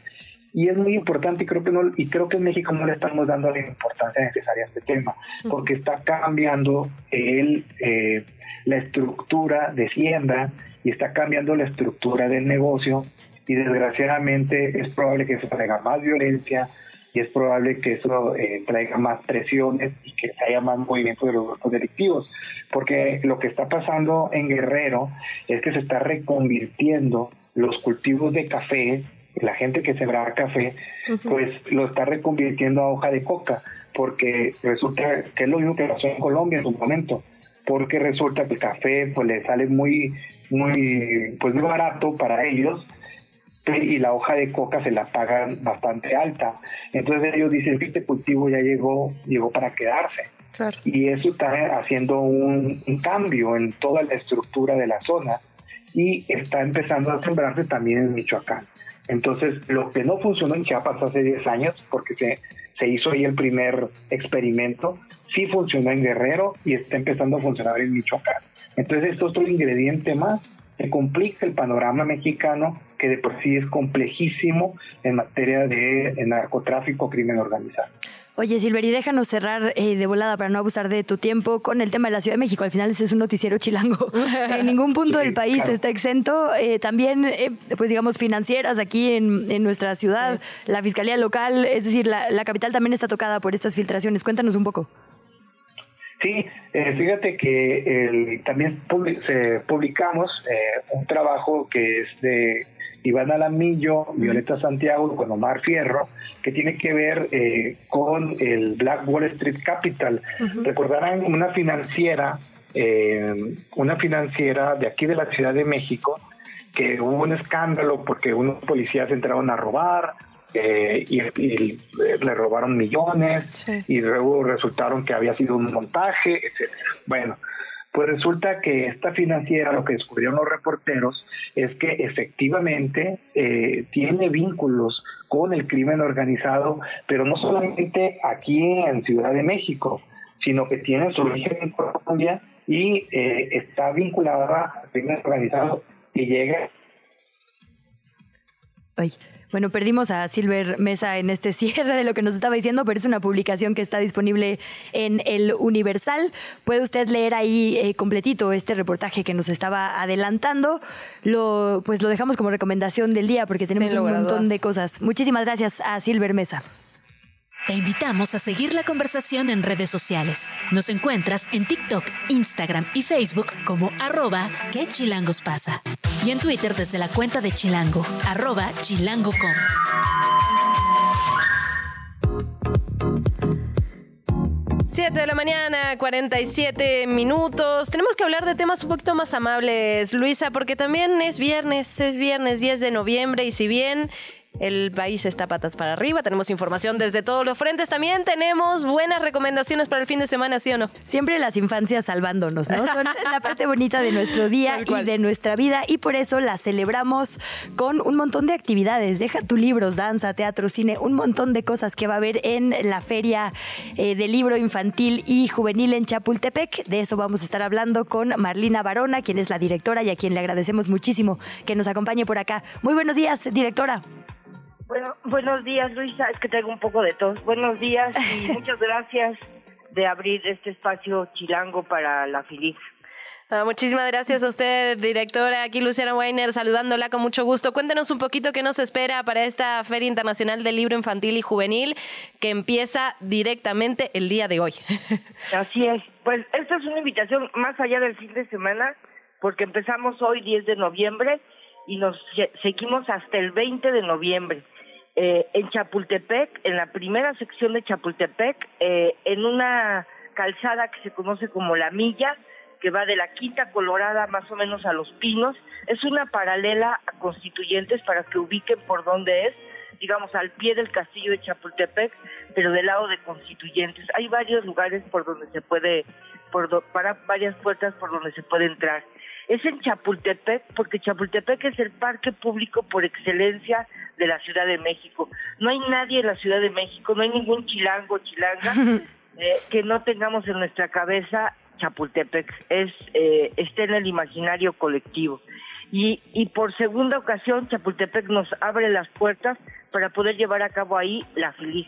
Y es muy importante y creo que no, y creo que en México no le estamos dando la importancia necesaria a este tema, porque está cambiando el, eh, la estructura de siembra y está cambiando la estructura del negocio y desgraciadamente es probable que eso traiga más violencia y es probable que eso eh, traiga más presiones y que haya más movimiento de los grupos delictivos. Porque lo que está pasando en Guerrero es que se está reconvirtiendo los cultivos de café, la gente que sembraba café, pues lo está reconvirtiendo a hoja de coca, porque resulta que es lo mismo que pasó en Colombia en su momento porque resulta que el café pues le sale muy muy pues muy barato para ellos y la hoja de coca se la pagan bastante alta. Entonces ellos dicen que este cultivo ya llegó, llegó para quedarse. Y eso está haciendo un, cambio en toda la estructura de la zona y está empezando a sembrarse también en Michoacán. Entonces, lo que no funcionó en Chiapas hace 10 años, porque se, se hizo ahí el primer experimento, sí funcionó en Guerrero y está empezando a funcionar en Michoacán. Entonces, esto es otro ingrediente más que complica el panorama mexicano, que de por sí es complejísimo en materia de, narcotráfico, crimen organizado. Oye, Silveri, déjanos cerrar eh, de volada para no abusar de tu tiempo con el tema de la Ciudad de México. Al final ese es un noticiero chilango. en ningún punto del país está exento. Eh, también, eh, pues digamos, financieras aquí en, nuestra ciudad, la Fiscalía Local, es decir, la, la capital también está tocada por estas filtraciones. Cuéntanos un poco. Sí, eh, fíjate que también publicamos eh, un trabajo que es de Iván Alamillo, Violeta Santiago, con Omar Fierro, que tiene que ver eh, con el Black Wall Street Capital. Recordarán una financiera, una financiera de aquí de la Ciudad de México, que hubo un escándalo porque unos policías entraron a robar, eh, y, le robaron millones y luego resultaron que había sido un montaje, etcétera. Bueno, Pues resulta que esta financiera, lo que descubrieron los reporteros, es que efectivamente eh, tiene vínculos con el crimen organizado, pero no solamente aquí en Ciudad de México, sino que tiene su origen en Colombia y eh, está vinculada al crimen organizado y llega. Ay. Bueno, perdimos a Silver Mesa en este cierre de lo que nos estaba diciendo, pero es una publicación que está disponible en el Universal. Puede usted leer ahí eh, completito este reportaje que nos estaba adelantando. Lo, pues lo dejamos como recomendación del día porque tenemos un montón de cosas. Muchísimas gracias a Silver Mesa. Te invitamos a seguir la conversación en redes sociales. Nos encuentras en TikTok, Instagram y Facebook como arroba que chilangos pasa. Y en Twitter desde la cuenta de Chilango, arroba chilango.com. Siete de la mañana, 47 minutos. Tenemos que hablar de temas un poquito más amables, Luisa, porque también es viernes, es viernes 10 de noviembre y si bien el país está patas para arriba. Tenemos información desde todos los frentes. También tenemos buenas recomendaciones para el fin de semana, ¿sí o no? Siempre las infancias salvándonos, ¿no? Son la parte bonita de nuestro día y de nuestra vida y por eso las celebramos con un montón de actividades. Deja tu libros, danza, teatro, cine, un montón de cosas que va a haber en la Feria eh, del Libro Infantil y Juvenil en Chapultepec. De eso vamos a estar hablando con Marlina Barona, quien es la directora y a quien le agradecemos muchísimo que nos acompañe por acá. Muy buenos días, directora. Bueno, buenos días, Luisa. Es que tengo un poco de tos. Buenos días y muchas gracias de abrir este espacio chilango para la FILIF. Ah, muchísimas gracias a usted, directora. Aquí Luciana Weiner, saludándola con mucho gusto. Cuéntenos un poquito qué nos espera para esta Feria Internacional del Libro Infantil y Juvenil que empieza directamente el día de hoy. Así es. Pues esta es una invitación más allá del fin de semana, porque empezamos hoy 10 de noviembre y nos seguimos hasta el 20 de noviembre. Eh, en Chapultepec, en la primera sección de Chapultepec, eh, en una calzada que se conoce como La Milla, que va de la Quinta Colorada más o menos a Los Pinos, es una paralela a Constituyentes para que ubiquen por dónde es, digamos al pie del castillo de Chapultepec, pero del lado de Constituyentes. Hay varios lugares por donde se puede, por para varias puertas por donde se puede entrar es en Chapultepec, porque Chapultepec es el parque público por excelencia de la Ciudad de México. No hay nadie en la Ciudad de México, no hay ningún chilango, chilanga, eh, que no tengamos en nuestra cabeza Chapultepec. Es, eh, está en el imaginario colectivo. Y, y por segunda ocasión, Chapultepec nos abre las puertas para poder llevar a cabo ahí la feliz.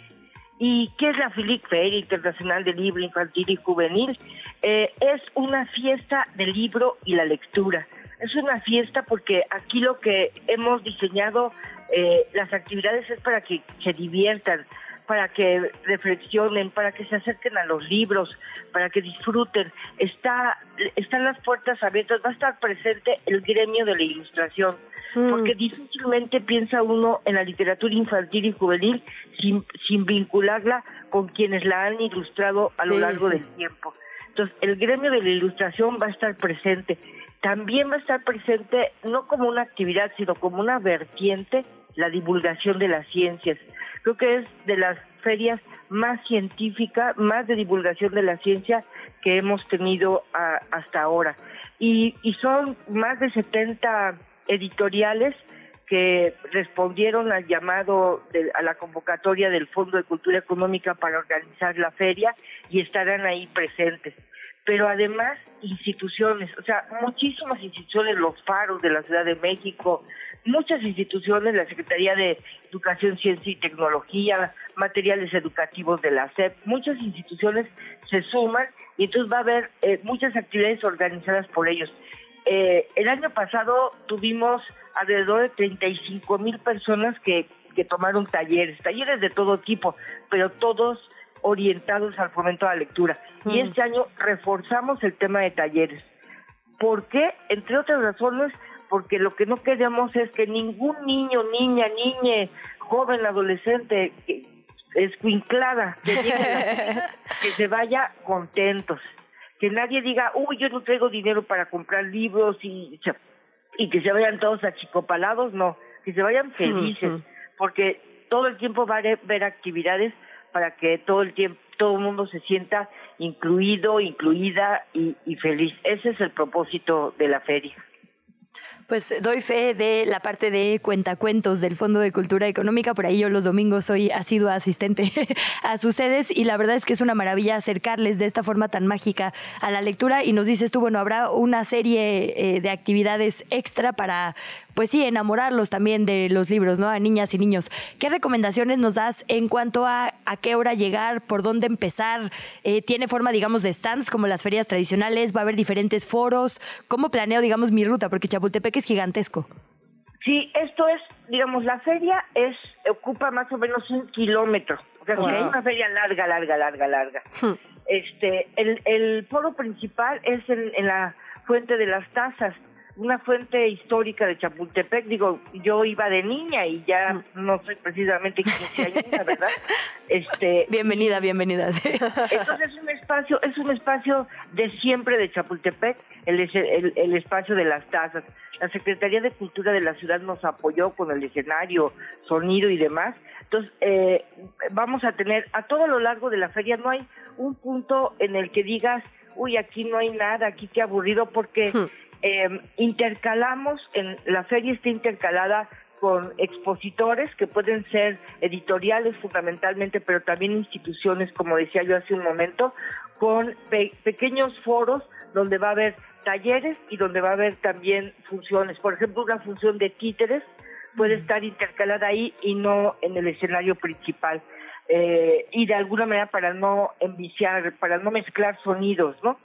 ¿Y qué es la FILIC Feria Internacional del Libro Infantil y Juvenil? Eh, es una fiesta del libro y la lectura. Es una fiesta porque aquí lo que hemos diseñado, eh, las actividades es para que se diviertan, para que reflexionen, para que se acerquen a los libros, para que disfruten. Está, están las puertas abiertas, va a estar presente el gremio de la ilustración, mm. porque difícilmente piensa uno en la literatura infantil y juvenil sin, sin vincularla con quienes la han ilustrado a lo largo del tiempo. Entonces, el gremio de la ilustración va a estar presente. También va a estar presente, no como una actividad, sino como una vertiente, la divulgación de las ciencias. Creo que es de las ferias más científicas, más de divulgación de la ciencia que hemos tenido hasta ahora. Y, son más de 70 editoriales que respondieron al llamado a la convocatoria del Fondo de Cultura Económica para organizar la feria y estarán ahí presentes. Pero además instituciones, o sea, muchísimas instituciones, los faros de la Ciudad de México, muchas instituciones, la Secretaría de Educación, Ciencia y Tecnología, materiales educativos de la SEP, muchas instituciones se suman y entonces va a haber eh, muchas actividades organizadas por ellos. Eh, el año pasado tuvimos alrededor de 35 mil personas que, que tomaron talleres, talleres de todo tipo, pero todos orientados al fomento de la lectura. Y este año reforzamos el tema de talleres. ¿Por qué? Entre otras razones, porque lo que no queremos es que ningún niño, niña, niñe, joven, adolescente, escuinclada, que, que se vaya contentos. Que nadie diga, uy, yo no traigo dinero para comprar libros y, y que se vayan todos achicopalados, no, que se vayan felices, porque todo el tiempo va a haber actividades para que todo el tiempo todo el mundo se sienta incluido, incluida y, y feliz. Ese es el propósito de la feria. Pues doy fe de la parte de cuentacuentos del Fondo de Cultura Económica. Por ahí yo los domingos soy sido asistente a sus sedes y la verdad es que es una maravilla acercarles de esta forma tan mágica a la lectura. Y nos dices tú, bueno, habrá una serie eh, de actividades extra para pues sí, enamorarlos también de los libros, ¿no? A niñas y niños. ¿Qué recomendaciones nos das en cuanto a a qué hora llegar, por dónde empezar? Eh, ¿Tiene forma, digamos, de stands como las ferias tradicionales? ¿Va a haber diferentes foros? ¿Cómo planeo, digamos, mi ruta? Porque Chapultepec es gigantesco. Sí, esto es, digamos, la feria es ocupa más o menos un kilómetro. O sea, es una feria larga, larga, larga, larga. Hmm. Este, el, el foro principal es en, en la Fuente de las Tazas una fuente histórica de Chapultepec. Digo, yo iba de niña y ya mm. no soy precisamente quinceañera, ¿verdad? Este, bienvenida, bienvenida. Entonces es un espacio, es un espacio de siempre de Chapultepec, el, el, el espacio de las tazas. La Secretaría de Cultura de la ciudad nos apoyó con el escenario, sonido y demás. Entonces, eh, vamos a tener, a todo lo largo de la feria no hay un punto en el que digas, uy, aquí no hay nada, aquí qué aburrido, porque hmm. Eh, intercalamos, en la feria está intercalada con expositores que pueden ser editoriales fundamentalmente, pero también instituciones, como decía yo hace un momento, con pequeños foros donde va a haber talleres y donde va a haber también funciones. Por ejemplo, una función de títeres puede estar intercalada ahí y no en el escenario principal. Eh, y de alguna manera para no enviciar, para no mezclar sonidos, ¿no?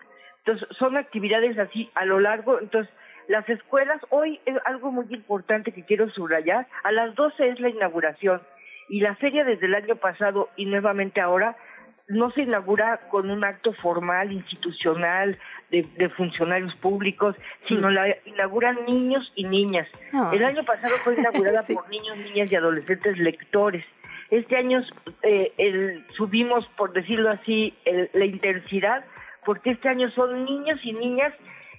Entonces, son actividades así a lo largo. Entonces, las escuelas, hoy es algo muy importante que quiero subrayar, a las 12 es la inauguración y la feria desde el año pasado y nuevamente ahora no se inaugura con un acto formal, institucional, de, funcionarios públicos, sino mm. la inauguran niños y niñas. Ah. El año pasado fue inaugurada por niños, niñas y adolescentes lectores. Este año eh, subimos, por decirlo así, la intensidad porque este año son niños y niñas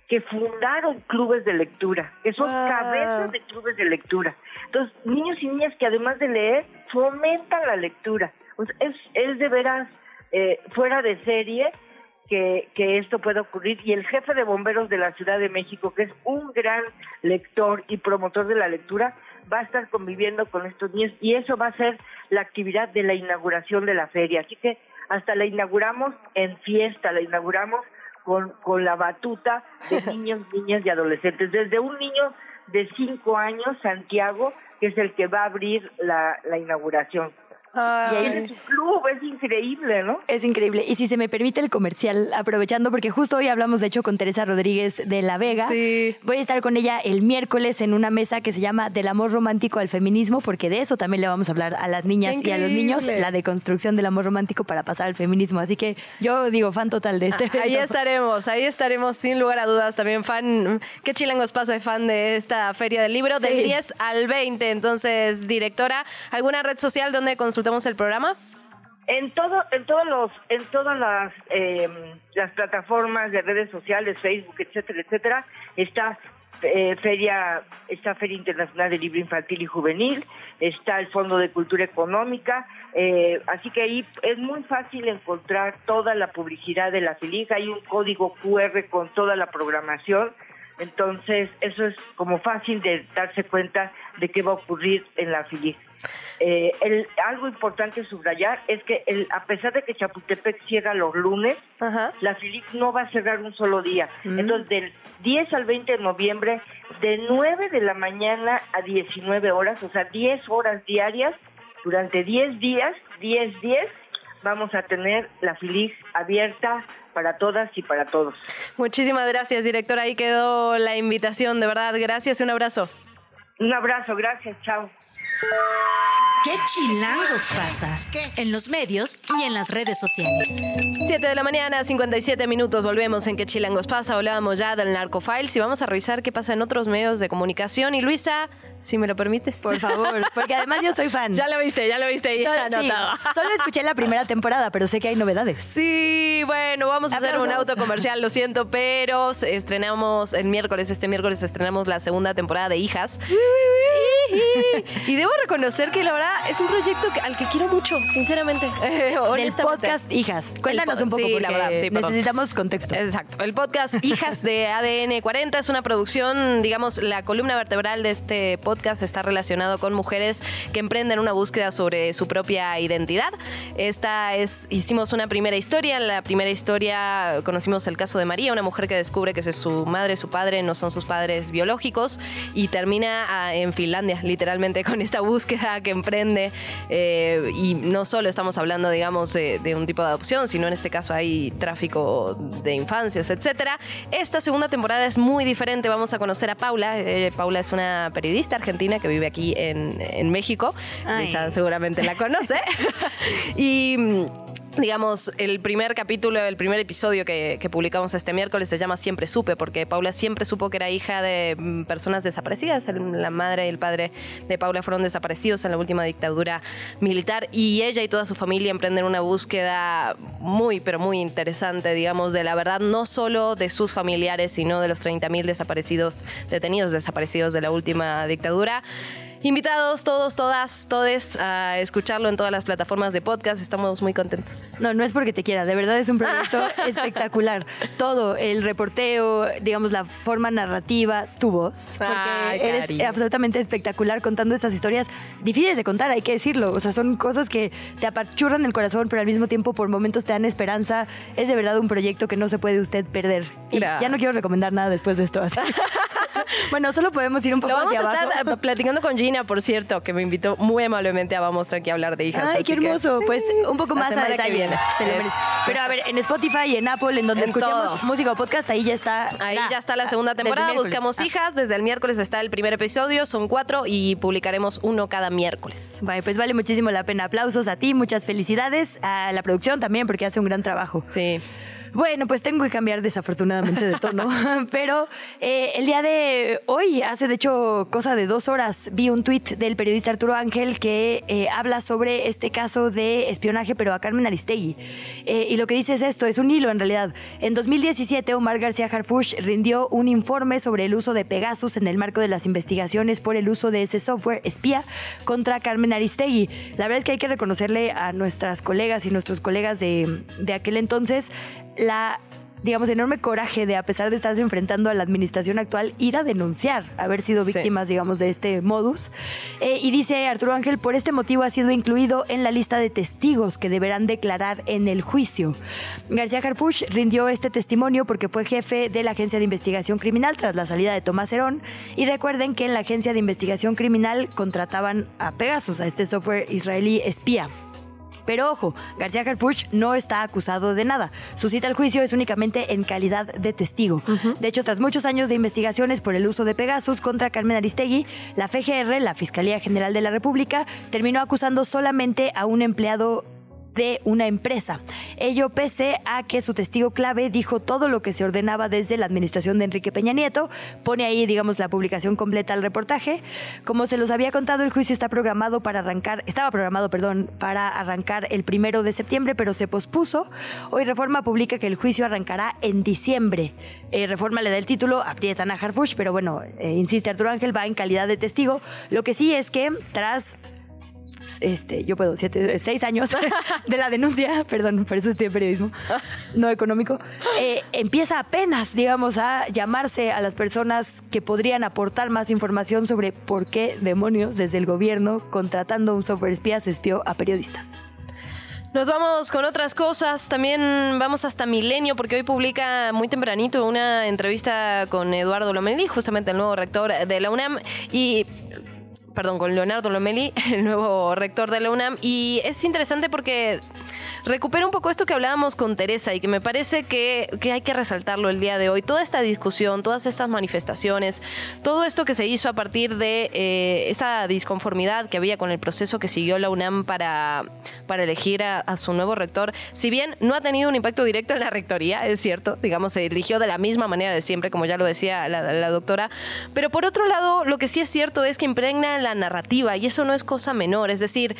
que fundaron clubes de lectura, que son cabezas de clubes de lectura. Entonces, niños y niñas que además de leer, fomentan la lectura. es, es de veras eh, fuera de serie que, que, esto pueda ocurrir. Y el jefe de bomberos de la Ciudad de México, que es un gran lector y promotor de la lectura, va a estar conviviendo con estos niños y eso va a ser la actividad de la inauguración de la feria. Así que hasta la inauguramos en fiesta, la inauguramos con, con la batuta de niños, niñas y adolescentes. Desde un niño de cinco años, Santiago, que es el que va a abrir la, la inauguración. Y en su club, es increíble, ¿no? Es increíble. Y si se me permite el comercial, aprovechando, porque justo hoy hablamos, de hecho, con Teresa Rodríguez de La Vega. Sí. Voy a estar con ella el miércoles en una mesa que se llama Del amor romántico al feminismo, porque de eso también le vamos a hablar a las niñas y a los niños, la deconstrucción del amor romántico para pasar al feminismo. Así que yo digo, fan total de este. ahí estaremos, ahí estaremos, sin lugar a dudas, también fan. ¿Qué chilangos pasa de fan de esta feria del libro? Del 10 al 20. Entonces, directora, ¿alguna red social donde consultar? El programa? En todo, en todos los, en todas las eh, las plataformas de redes sociales, Facebook, etcétera, etcétera, está eh, feria, está Feria Internacional de Libro Infantil y Juvenil, está el Fondo de Cultura Económica, eh, así que ahí es muy fácil encontrar toda la publicidad de la FILIG, hay un código QR con toda la programación, entonces eso es como fácil de darse cuenta de qué va a ocurrir en la FILIG. Eh, el, algo importante subrayar es que el, a pesar de que Chapultepec cierra los lunes, la FILIC no va a cerrar un solo día. Mm. Entonces, del 10 al 20 de noviembre, de 9 de la mañana a 19 horas, o sea, 10 horas diarias, durante 10 días, 10, 10, vamos a tener la FILIC abierta para todas y para todos. Muchísimas gracias, directora. Ahí quedó la invitación, de verdad. Gracias y un abrazo. Un abrazo, gracias, chao. ¿Qué chilangos pasa? En los medios y en las redes sociales. 7 de la mañana, 57 minutos. Volvemos en ¿Qué chilangos pasa? Hablábamos ya del Narcofiles y vamos a revisar qué pasa en otros medios de comunicación. Y Luisa, si me lo permites. Por favor, porque además yo soy fan. Ya lo viste, ya lo viste. Ya solo, solo escuché la primera temporada, pero sé que hay novedades. Sí, bueno, vamos a hacer un auto comercial, lo siento, pero estrenamos el miércoles, este miércoles estrenamos la segunda temporada de Hijas. Y debo reconocer que la verdad es un proyecto al que quiero mucho, sinceramente. El podcast Hijas. Cuéntanos un poco porque necesitamos contexto. Exacto. El podcast Hijas de ADN 40 es una producción, digamos, la columna vertebral de este podcast está relacionado con mujeres que emprenden una búsqueda sobre su propia identidad. Esta es, hicimos una primera historia. En la primera historia conocimos el caso de María, una mujer que descubre que su madre, su padre no son sus padres biológicos y termina ah, en Finlandia, literalmente, con esta búsqueda que emprende. Eh, y no solo estamos hablando, digamos, de, un tipo de adopción, sino en este caso hay tráfico de infancias, etcétera. Esta segunda temporada es muy diferente. Vamos a conocer a Paula. Eh, Paula es una periodista argentina que vive aquí en, en México. Lisa seguramente la conoce. y digamos, el primer capítulo, el primer episodio que, publicamos este miércoles se llama Siempre supe, porque Paula siempre supo que era hija de mm, personas desaparecidas. La madre y el padre de Paula fueron desaparecidos en la última dictadura militar y ella y toda su familia emprenden una búsqueda muy, pero muy interesante, digamos, de la verdad, no solo de sus familiares, sino de los 30.000 desaparecidos, detenidos desaparecidos de la última dictadura. Invitados todos, todas, todes a escucharlo en todas las plataformas de podcast. Estamos muy contentos. No, no es porque te quiera, de verdad es un proyecto espectacular. Todo, el reporteo, digamos, la forma narrativa, tu voz. Porque eres absolutamente espectacular contando estas historias difíciles de contar, hay que decirlo. O sea, son cosas que te apachurran el corazón, pero al mismo tiempo por momentos te dan esperanza. Es de verdad un proyecto que no se puede usted perder. Y ya no quiero recomendar nada después de esto. bueno, solo podemos ir un poco Lo vamos a estar eh, platicando con Gina, por cierto, que me invitó muy amablemente a Vamos Tranqui a hablar de hijas. Ay, qué hermoso. pues un poco más a detalle. Que viene. Pero a ver, en Spotify y en Apple, en donde escuchamos música o podcast, ahí ya está. Ahí ya está la segunda temporada. Buscamos ah. hijas. Desde el miércoles está el primer episodio. Son cuatro y publicaremos uno cada miércoles. Vale, pues vale muchísimo la pena. Aplausos a ti, muchas felicidades. A la producción también, porque hace un gran trabajo. Sí. Bueno, pues tengo que cambiar desafortunadamente de tono, pero eh, el día de hoy, hace de hecho cosa de dos horas, vi un tuit del periodista Arturo Ángel que eh, habla sobre este caso de espionaje, pero a Carmen Aristegui. Eh, y lo que dice es esto, es un hilo en realidad. En 2017, Omar García Harfush rindió un informe sobre el uso de Pegasus en el marco de las investigaciones por el uso de ese software espía contra Carmen Aristegui. La verdad es que hay que reconocerle a nuestras colegas y nuestros colegas de, de aquel entonces la digamos, enorme coraje de, a pesar de estarse enfrentando a la administración actual, ir a denunciar haber sido víctimas, digamos, de este modus. Eh, y dice Arturo Ángel, por este motivo ha sido incluido en la lista de testigos que deberán declarar en el juicio. García Harfuch rindió este testimonio porque fue jefe de la Agencia de Investigación Criminal tras la salida de Tomás Herón. Y recuerden que en la Agencia de Investigación Criminal contrataban a Pegasus, a este software israelí espía. Pero ojo, García Harfuch no está acusado de nada. Su cita al juicio es únicamente en calidad de testigo. De hecho, tras muchos años de investigaciones por el uso de Pegasus contra Carmen Aristegui, la FGR, la Fiscalía General de la República, terminó acusando solamente a un empleado de una empresa. Ello pese a que su testigo clave dijo todo lo que se ordenaba desde la administración de Enrique Peña Nieto. Pone ahí, digamos, la publicación completa del reportaje. Como se los había contado, el juicio está programado para arrancar, estaba programado, perdón, para arrancar el primero de septiembre, pero se pospuso. Hoy Reforma publica que el juicio arrancará en diciembre. Eh, Reforma le da el título, aprietan a Harfush, pero bueno, eh, insiste Arturo Ángel, va en calidad de testigo. Lo que sí es que tras este, yo puedo, siete, seis años de la denuncia, perdón, por eso estoy en periodismo, no económico, eh, empieza apenas, digamos, a llamarse a las personas que podrían aportar más información sobre por qué demonios desde el gobierno contratando un software espía se espió a periodistas. Nos vamos con otras cosas. También vamos hasta Milenio, porque hoy publica muy tempranito una entrevista con Eduardo Lomelí, justamente el nuevo rector de la UNAM. Y perdón, con Leonardo Lomeli, el nuevo rector de la UNAM. Y es interesante porque recupera un poco esto que hablábamos con Teresa y que me parece que, hay que resaltarlo el día de hoy. Toda esta discusión, todas estas manifestaciones, todo esto que se hizo a partir de eh, esa disconformidad que había con el proceso que siguió la UNAM para, para elegir a, su nuevo rector, si bien no ha tenido un impacto directo en la rectoría, es cierto, digamos, se eligió de la misma manera de siempre, como ya lo decía la doctora, pero por otro lado, lo que sí es cierto es que impregna la narrativa y eso no es cosa menor, es decir,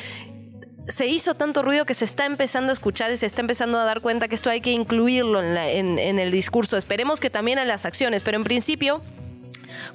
se hizo tanto ruido que se está empezando a escuchar y se está empezando a dar cuenta que esto hay que incluirlo en, el discurso. Esperemos que también en las acciones, pero en principio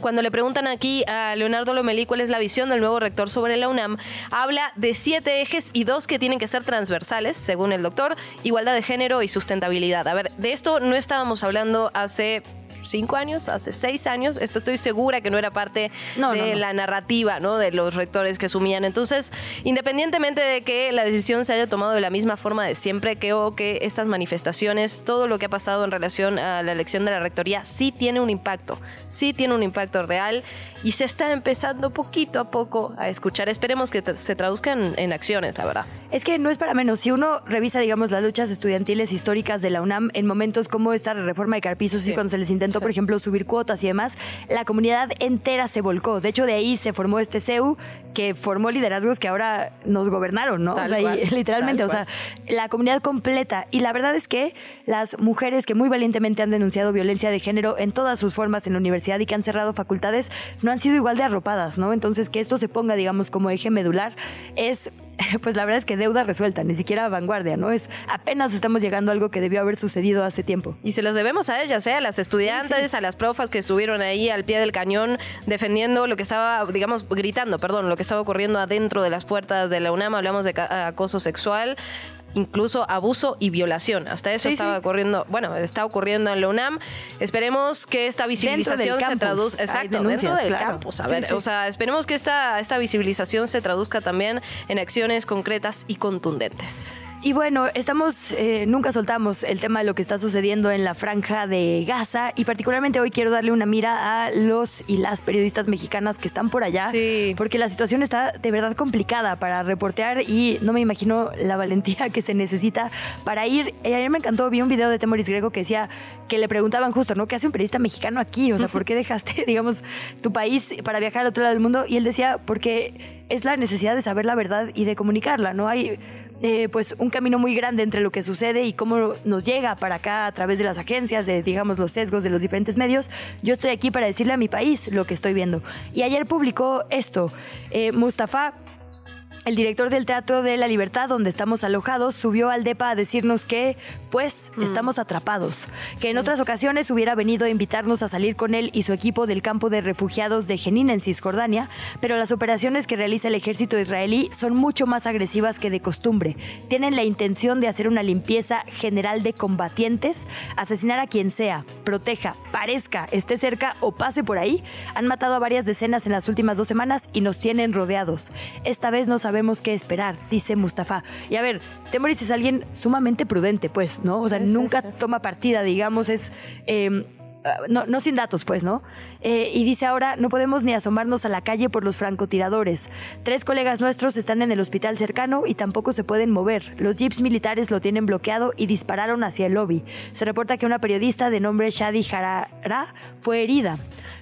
Cuando le preguntan aquí a Leonardo Lomelí cuál es la visión del nuevo rector sobre la UNAM, habla de siete ejes y dos que tienen que ser transversales, según el doctor, igualdad de género y sustentabilidad. A ver, de esto no estábamos hablando hace cinco años, hace seis años. Esto estoy segura que no era parte de la narrativa, ¿no? De los rectores que asumían. Entonces, independientemente de que la decisión se haya tomado de la misma forma de siempre, creo que estas manifestaciones, todo lo que ha pasado en relación a la elección de la rectoría, sí tiene un impacto, sí tiene un impacto real y se está empezando poquito a poco a escuchar. Esperemos que se traduzcan en acciones, la verdad. Es que no es para menos. Si uno revisa, digamos, las luchas estudiantiles históricas de la UNAM en momentos como esta reforma de Carpizos y cuando se les intentó, por ejemplo, subir cuotas y demás, la comunidad entera se volcó. De hecho, de ahí se formó este CEU que formó liderazgos que ahora nos gobernaron, ¿no? o sea, literalmente, o sea, la comunidad completa. Y la verdad es que las mujeres que muy valientemente han denunciado violencia de género en todas sus formas en la universidad y que han cerrado facultades no han sido igual de arropadas, ¿no? Entonces, que esto se ponga, digamos, como eje medular es pues la verdad es que deuda resuelta, ni siquiera vanguardia, ¿no? Es apenas estamos llegando a algo que debió haber sucedido hace tiempo. Y se los debemos a ellas, ¿eh? a las estudiantes, a las profas que estuvieron ahí al pie del cañón defendiendo lo que estaba, digamos, gritando, perdón, lo que estaba ocurriendo adentro de las puertas de la UNAM, hablamos de acoso sexual incluso abuso y violación. Hasta eso estaba ocurriendo, bueno, está ocurriendo en la UNAM. Esperemos que esta visibilización se traduzca, exacto, dentro del campus. A ver, o sea, esperemos que esta, esta visibilización se traduzca también en acciones concretas y contundentes. Y bueno, estamos, eh, nunca soltamos el tema de lo que está sucediendo en la franja de Gaza y particularmente hoy quiero darle una mira a los y las periodistas mexicanas que están por allá, porque la situación está de verdad complicada para reportear y no me imagino la valentía que se necesita para ir. Eh, ayer me encantó, vi un video de Temoris Grego que decía que le preguntaban justo, ¿no? ¿Qué hace un periodista mexicano aquí? O sea, ¿por qué dejaste, digamos, tu país para viajar al otro lado del mundo? Y él decía, porque es la necesidad de saber la verdad y de comunicarla, ¿no? Hay eh, pues un camino muy grande entre lo que sucede y cómo nos llega para acá a través de las agencias, de digamos los sesgos de los diferentes medios. Yo estoy aquí para decirle a mi país lo que estoy viendo. Y ayer publicó esto. Eh, Mustafa el director del Teatro de la Libertad, donde estamos alojados, subió al DEPA a decirnos que, pues, mm. estamos atrapados. Que en otras ocasiones hubiera venido a invitarnos a salir con él y su equipo del campo de refugiados de Jenin en Cisjordania, pero las operaciones que realiza el ejército israelí son mucho más agresivas que de costumbre. Tienen la intención de hacer una limpieza general de combatientes, asesinar a quien sea, proteja, parezca, esté cerca o pase por ahí. Han matado a varias decenas en las últimas dos semanas y nos tienen rodeados. Esta vez no sabemos qué esperar, dice Mustafa. Y a ver, Temoris es alguien sumamente prudente, pues, ¿no? O sea, nunca toma partida, digamos, es... Ah, no, no, sin datos, pues, ¿no? Eh, y dice ahora, no podemos ni asomarnos a la calle por los francotiradores. Tres colegas nuestros están en el hospital cercano y tampoco se pueden mover. Los jeeps militares lo tienen bloqueado y dispararon hacia el lobby. Se reporta que una periodista de nombre Shadi Harara fue herida.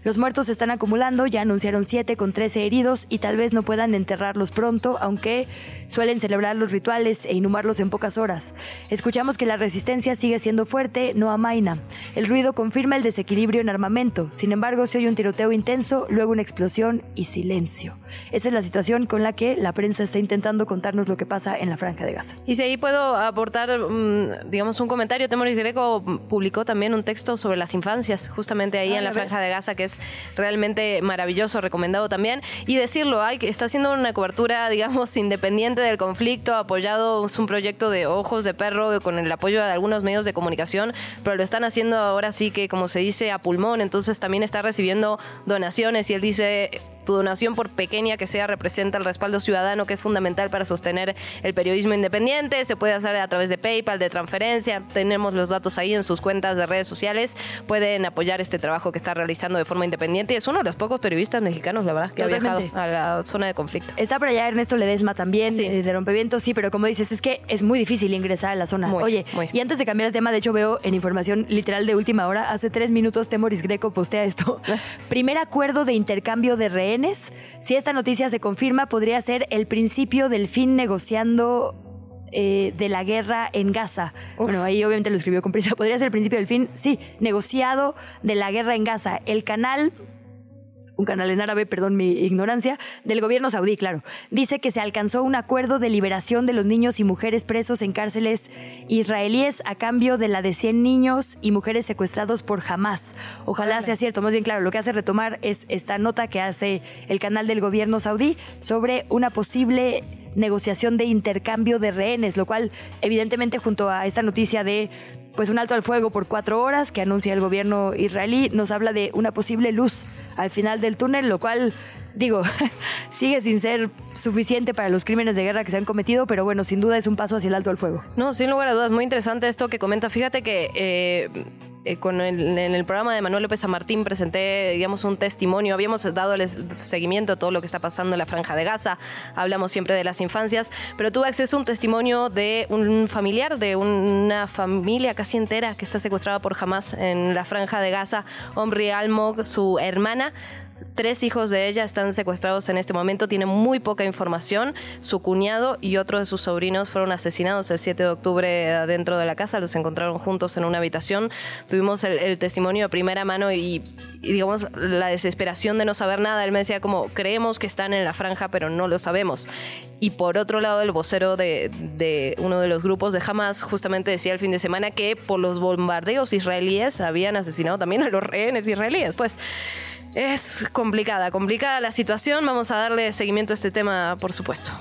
Los muertos se están acumulando, ya anunciaron siete con 13 heridos y tal vez no puedan enterrarlos pronto, aunque suelen celebrar los rituales e inhumarlos en pocas horas. Escuchamos que la resistencia sigue siendo fuerte, no amaina. El ruido confirma el desequilibrio en armamento. Sin embargo, se oye un tiroteo intenso, luego una explosión y silencio. Esa es la situación con la que la prensa está intentando contarnos lo que pasa en la Franja de Gaza. Y si ahí puedo aportar, mm, digamos, un comentario, Temoris Greco publicó también un texto sobre las infancias, justamente ahí en la Franja de Gaza, que es realmente maravilloso, recomendado también. Y decirlo, hay, está haciendo una cobertura, digamos, independiente del conflicto, apoyado, es un proyecto de ojos de perro con el apoyo de algunos medios de comunicación, pero lo están haciendo ahora sí que, como se dice, a pulmón, entonces también está recibiendo donaciones y él dice tu donación, por pequeña que sea, representa el respaldo ciudadano que es fundamental para sostener el periodismo independiente. Se puede hacer a través de PayPal, de transferencia. Tenemos los datos ahí en sus cuentas de redes sociales. Pueden apoyar este trabajo que está realizando de forma independiente. Y es uno de los pocos periodistas mexicanos, la verdad, que ha viajado a la zona de conflicto. Está por allá Ernesto Ledesma también, eh, de Rompeviento, sí, pero como dices, es que es muy difícil ingresar a la zona. Oye, y antes de cambiar el tema, de hecho veo en información literal de última hora, hace tres minutos Temoris Greco postea esto. Primer acuerdo de intercambio de rehenes si esta noticia se confirma, podría ser el principio del fin negociando eh, de la guerra en Gaza. Bueno, ahí obviamente lo escribió con prisa. Podría ser el principio del fin, sí, negociado de la guerra en Gaza. El canal un canal en árabe, perdón mi ignorancia, del gobierno saudí, claro. Dice que se alcanzó un acuerdo de liberación de los niños y mujeres presos en cárceles israelíes a cambio de la de 100 niños y mujeres secuestrados por Hamas. Ojalá sea cierto. Más bien, claro, lo que hace retomar es esta nota que hace el canal del gobierno saudí sobre una posible negociación de intercambio de rehenes, lo cual evidentemente junto a esta noticia de pues un alto al fuego por cuatro horas que anuncia el gobierno israelí nos habla de una posible luz al final del túnel, lo cual digo, sigue sin ser suficiente para los crímenes de guerra que se han cometido, pero bueno, sin duda es un paso hacia el alto al fuego. No, sin lugar a dudas, muy interesante esto que comenta. Fíjate que eh, eh, con en el programa de Manuel López San presenté, digamos, un testimonio. Habíamos dado seguimiento a todo lo que está pasando en la Franja de Gaza. Hablamos siempre de las infancias, pero tuve acceso a un testimonio de un familiar de una familia casi entera que está secuestrada por Hamas en la Franja de Gaza. Omri Almog, su hermana, Tres hijos de ella están secuestrados en este momento, tiene muy poca información. Su cuñado y otro de sus sobrinos fueron asesinados el 7 de octubre dentro de la casa, los encontraron juntos en una habitación. Tuvimos el, testimonio de primera mano y, digamos la desesperación de no saber nada. Él me decía como creemos que están en la franja pero no lo sabemos. Y por otro lado el vocero de, de uno de los grupos de Hamas justamente decía el fin de semana que por los bombardeos israelíes habían asesinado también a los rehenes israelíes. Pues es complicada, complicada la situación. Vamos a darle seguimiento a este tema, por supuesto.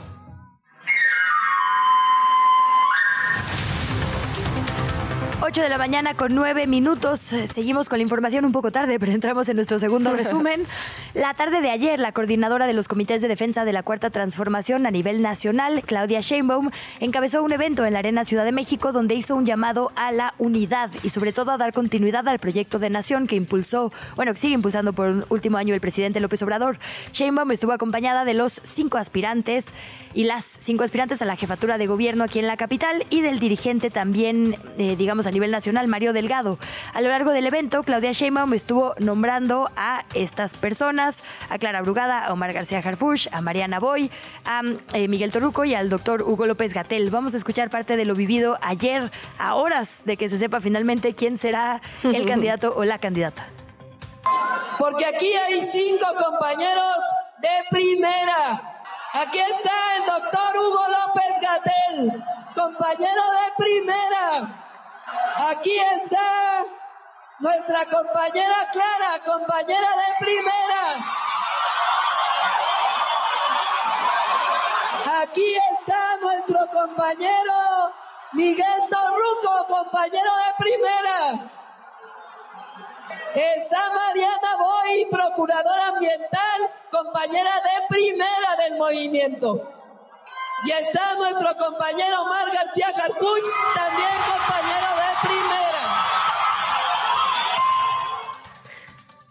8 de la mañana con 9 minutos. Eh, seguimos con la información un poco tarde, pero entramos en nuestro segundo resumen. La tarde de ayer, la coordinadora de los comités de defensa de la Cuarta Transformación a nivel nacional, Claudia Sheinbaum, encabezó un evento en la Arena Ciudad de México donde hizo un llamado a la unidad y sobre todo a dar continuidad al proyecto de nación que impulsó, bueno, que sigue impulsando por un último año el presidente López Obrador. Sheinbaum estuvo acompañada de los cinco aspirantes y las cinco aspirantes a la jefatura de gobierno aquí en la capital y del dirigente también, eh, digamos, a nivel nacional, Mario Delgado. A lo largo del evento, Claudia Sheinbaum estuvo nombrando a estas personas, a Clara Brugada, a Omar García Harfush, a Mariana Boy, a eh, Miguel Toruco y al doctor Hugo López Gatel. Vamos a escuchar parte de lo vivido ayer, a horas de que se sepa finalmente quién será el candidato o la candidata. Porque aquí hay cinco compañeros de primera Aquí está el doctor Hugo López Gatel, compañero de primera. Aquí está nuestra compañera Clara, compañera de primera. Aquí está nuestro compañero Miguel Torruco, compañero de primera. Está Mariana Boy, procuradora ambiental, compañera de primera del movimiento. Y está nuestro compañero Omar García Carcuch, también compañero de primera.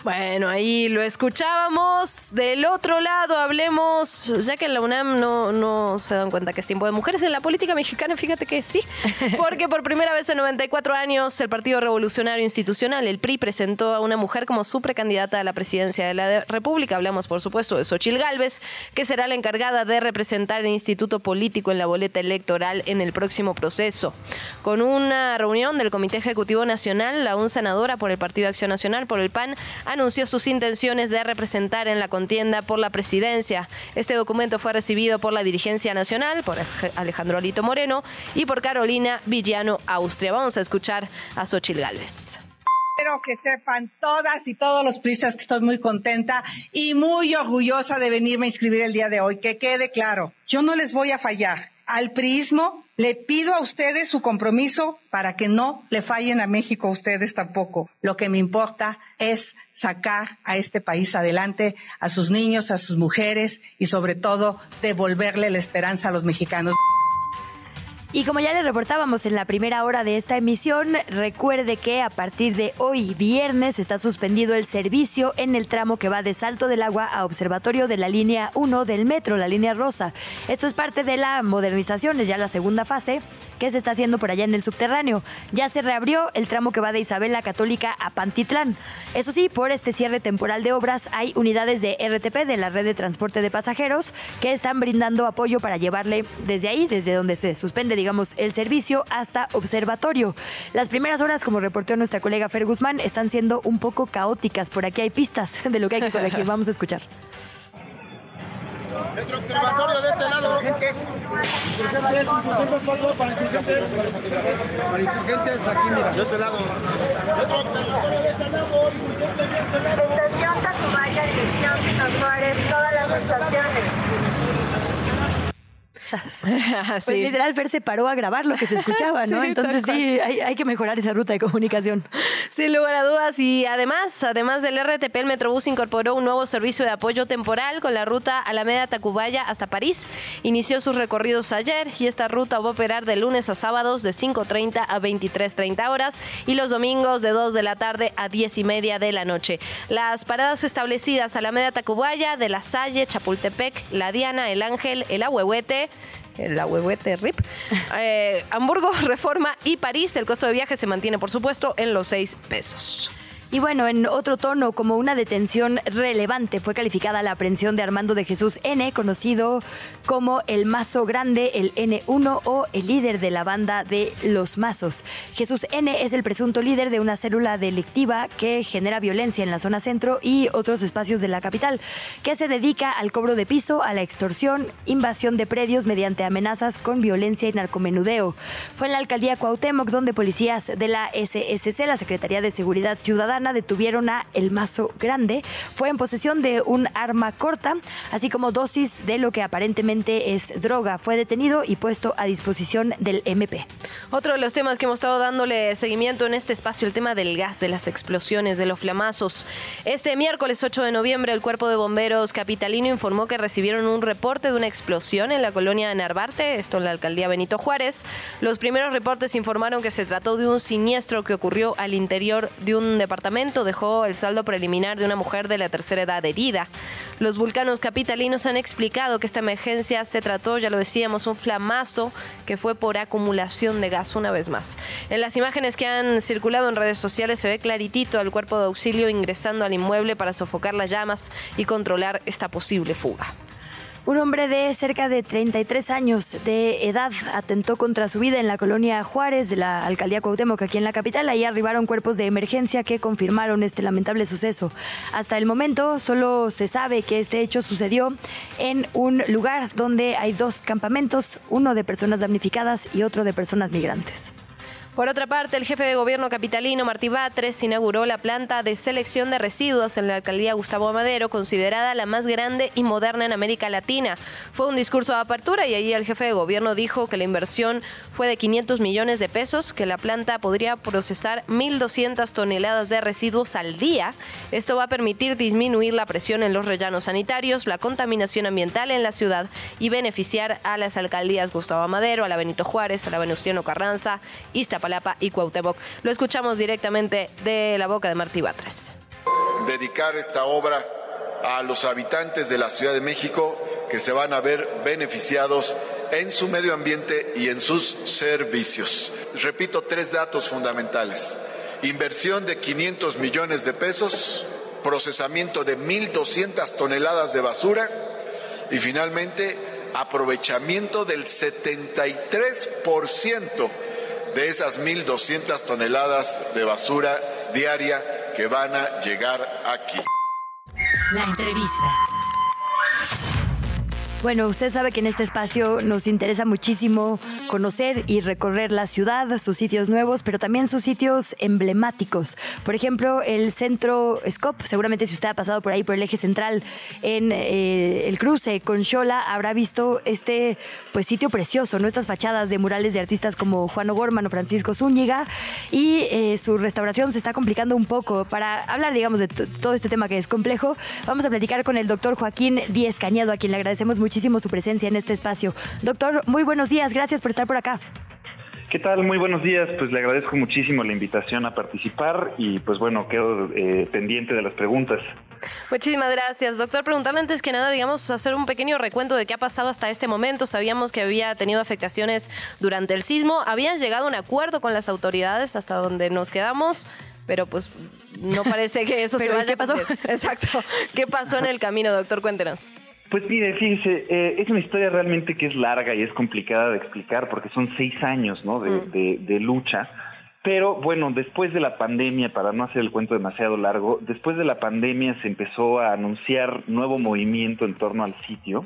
Bueno, ahí lo escuchábamos. Del otro lado, hablemos, ya que en la UNAM no, no se dan cuenta que es tiempo de mujeres, en la política mexicana, fíjate que sí, porque por primera vez en 94 años el Partido Revolucionario Institucional, el PRI, presentó a una mujer como su precandidata a la presidencia de la República. Hablamos, por supuesto, de Xochil Gálvez, que será la encargada de representar el instituto político en la boleta electoral en el próximo proceso. Con una reunión del Comité Ejecutivo Nacional, la un senadora por el Partido Acción Nacional, por el PAN, anunció sus intenciones de representar en la contienda por la presidencia. Este documento fue recibido por la dirigencia nacional, por Alejandro Alito Moreno y por Carolina Villano Austria. Vamos a escuchar a Xochil Gálvez. Quiero que sepan todas y todos los pristas que estoy muy contenta y muy orgullosa de venirme a inscribir el día de hoy. Que quede claro, yo no les voy a fallar. Al prismo le pido a ustedes su compromiso para que no le fallen a México ustedes tampoco. Lo que me importa es sacar a este país adelante, a sus niños, a sus mujeres y sobre todo devolverle la esperanza a los mexicanos. Y como ya le reportábamos en la primera hora de esta emisión, recuerde que a partir de hoy viernes está suspendido el servicio en el tramo que va de Salto del Agua a Observatorio de la línea 1 del metro, la línea rosa. Esto es parte de la modernización, es ya la segunda fase que se está haciendo por allá en el subterráneo. Ya se reabrió el tramo que va de Isabela Católica a Pantitlán. Eso sí, por este cierre temporal de obras hay unidades de RTP de la red de transporte de pasajeros que están brindando apoyo para llevarle desde ahí, desde donde se suspende, digamos, el servicio hasta observatorio. Las primeras horas, como reportó nuestra colega Fer Guzmán, están siendo un poco caóticas. Por aquí hay pistas de lo que hay que corregir. Vamos a escuchar. Nuestro observatorio de este lado. Para insurgentes, aquí mira. De este lado. Nuestro observatorio de este lado. Estación Tacubaya, dirección Suárez, todas las estaciones. Pues literal, Fer se paró a grabar lo que se escuchaba, ¿no? Entonces sí, hay, que mejorar esa ruta de comunicación. Sin lugar a dudas. Y además, además del RTP, el Metrobús incorporó un nuevo servicio de apoyo temporal con la ruta Alameda-Tacubaya hasta París. Inició sus recorridos ayer y esta ruta va a operar de lunes a sábados de 5.30 a 23.30 horas y los domingos de 2 de la tarde a 10 y media de la noche. Las paradas establecidas Alameda-Tacubaya, de La Salle, Chapultepec, La Diana, El Ángel, El Ahuehuete, la huehuete RIP. Eh, Hamburgo, Reforma y París. El costo de viaje se mantiene, por supuesto, en los 6 pesos. Y bueno, en otro tono, como una detención relevante, fue calificada la aprehensión de Armando de Jesús N., conocido como el Mazo Grande, el N1 o el líder de la banda de Los Mazos. Jesús N. es el presunto líder de una célula delictiva que genera violencia en la zona centro y otros espacios de la capital, que se dedica al cobro de piso, a la extorsión, invasión de predios mediante amenazas con violencia y narcomenudeo. Fue en la alcaldía Cuauhtémoc donde policías de la SSC, la Secretaría de Seguridad Ciudadana, detuvieron a El Mazo Grande. Fue en posesión de un arma corta, así como dosis de lo que aparentemente es droga. Fue detenido y puesto a disposición del MP. Otro de los temas que hemos estado dándole seguimiento en este espacio, el tema del gas, de las explosiones, de los flamazos. Este miércoles 8 de noviembre, el Cuerpo de Bomberos Capitalino informó que recibieron un reporte de una explosión en la colonia de Narvarte, esto en la alcaldía Benito Juárez. Los primeros reportes informaron que se trató de un siniestro que ocurrió al interior de un departamento dejó el saldo preliminar de una mujer de la tercera edad herida. Los vulcanos capitalinos han explicado que esta emergencia se trató, ya lo decíamos, un flamazo que fue por acumulación de gas una vez más. En las imágenes que han circulado en redes sociales se ve claritito al cuerpo de auxilio ingresando al inmueble para sofocar las llamas y controlar esta posible fuga. Un hombre de cerca de 33 años de edad atentó contra su vida en la colonia Juárez de la alcaldía Cuauhtémoc, aquí en la capital. Ahí arribaron cuerpos de emergencia que confirmaron este lamentable suceso. Hasta el momento solo se sabe que este hecho sucedió en un lugar donde hay dos campamentos, uno de personas damnificadas y otro de personas migrantes. Por otra parte, el jefe de gobierno capitalino, Martí Batres, inauguró la planta de selección de residuos en la alcaldía Gustavo Amadero, considerada la más grande y moderna en América Latina. Fue un discurso de apertura y allí el jefe de gobierno dijo que la inversión fue de 500 millones de pesos, que la planta podría procesar 1.200 toneladas de residuos al día. Esto va a permitir disminuir la presión en los rellanos sanitarios, la contaminación ambiental en la ciudad y beneficiar a las alcaldías Gustavo Amadero, a la Benito Juárez, a la Venustiano Carranza, Iztapalapa, Palapa y Cuauhtémoc. Lo escuchamos directamente de la boca de Martí Batres. Dedicar esta obra a los habitantes de la Ciudad de México que se van a ver beneficiados en su medio ambiente y en sus servicios. Repito tres datos fundamentales. Inversión de 500 millones de pesos, procesamiento de 1.200 toneladas de basura y finalmente aprovechamiento del 73% de esas 1.200 toneladas de basura diaria que van a llegar aquí. La entrevista. Bueno, usted sabe que en este espacio nos interesa muchísimo conocer y recorrer la ciudad, sus sitios nuevos, pero también sus sitios emblemáticos. Por ejemplo, el centro Scop, seguramente si usted ha pasado por ahí, por el eje central, en eh, el cruce con Xola, habrá visto este pues sitio precioso, ¿no? Estas fachadas de murales de artistas como Juan O'Gorman o Francisco Zúñiga, y eh, su restauración se está complicando un poco. Para hablar, digamos, de todo este tema que es complejo, vamos a platicar con el doctor Joaquín Díez Cañado, a quien le agradecemos mucho muchísimo su presencia en este espacio. Doctor, muy buenos días, gracias por estar por acá. ¿Qué tal? Muy buenos días. Pues le agradezco muchísimo la invitación a participar y pues bueno, quedo eh, pendiente de las preguntas. Muchísimas gracias, doctor. Preguntarle antes que nada, digamos, hacer un pequeño recuento de qué ha pasado hasta este momento. Sabíamos que había tenido afectaciones durante el sismo. Habían llegado a un acuerdo con las autoridades hasta donde nos quedamos, pero pues no parece que eso se vaya ¿qué pasó? Exacto. ¿Qué pasó en el camino, doctor? Cuéntenos. Pues mire, fíjese, eh, es una historia realmente que es larga y es complicada de explicar porque son seis años ¿no? de, Mm. de- de lucha. Pero bueno, después de la pandemia, para no hacer el cuento demasiado largo, después de la pandemia se empezó a anunciar nuevo movimiento en torno al sitio.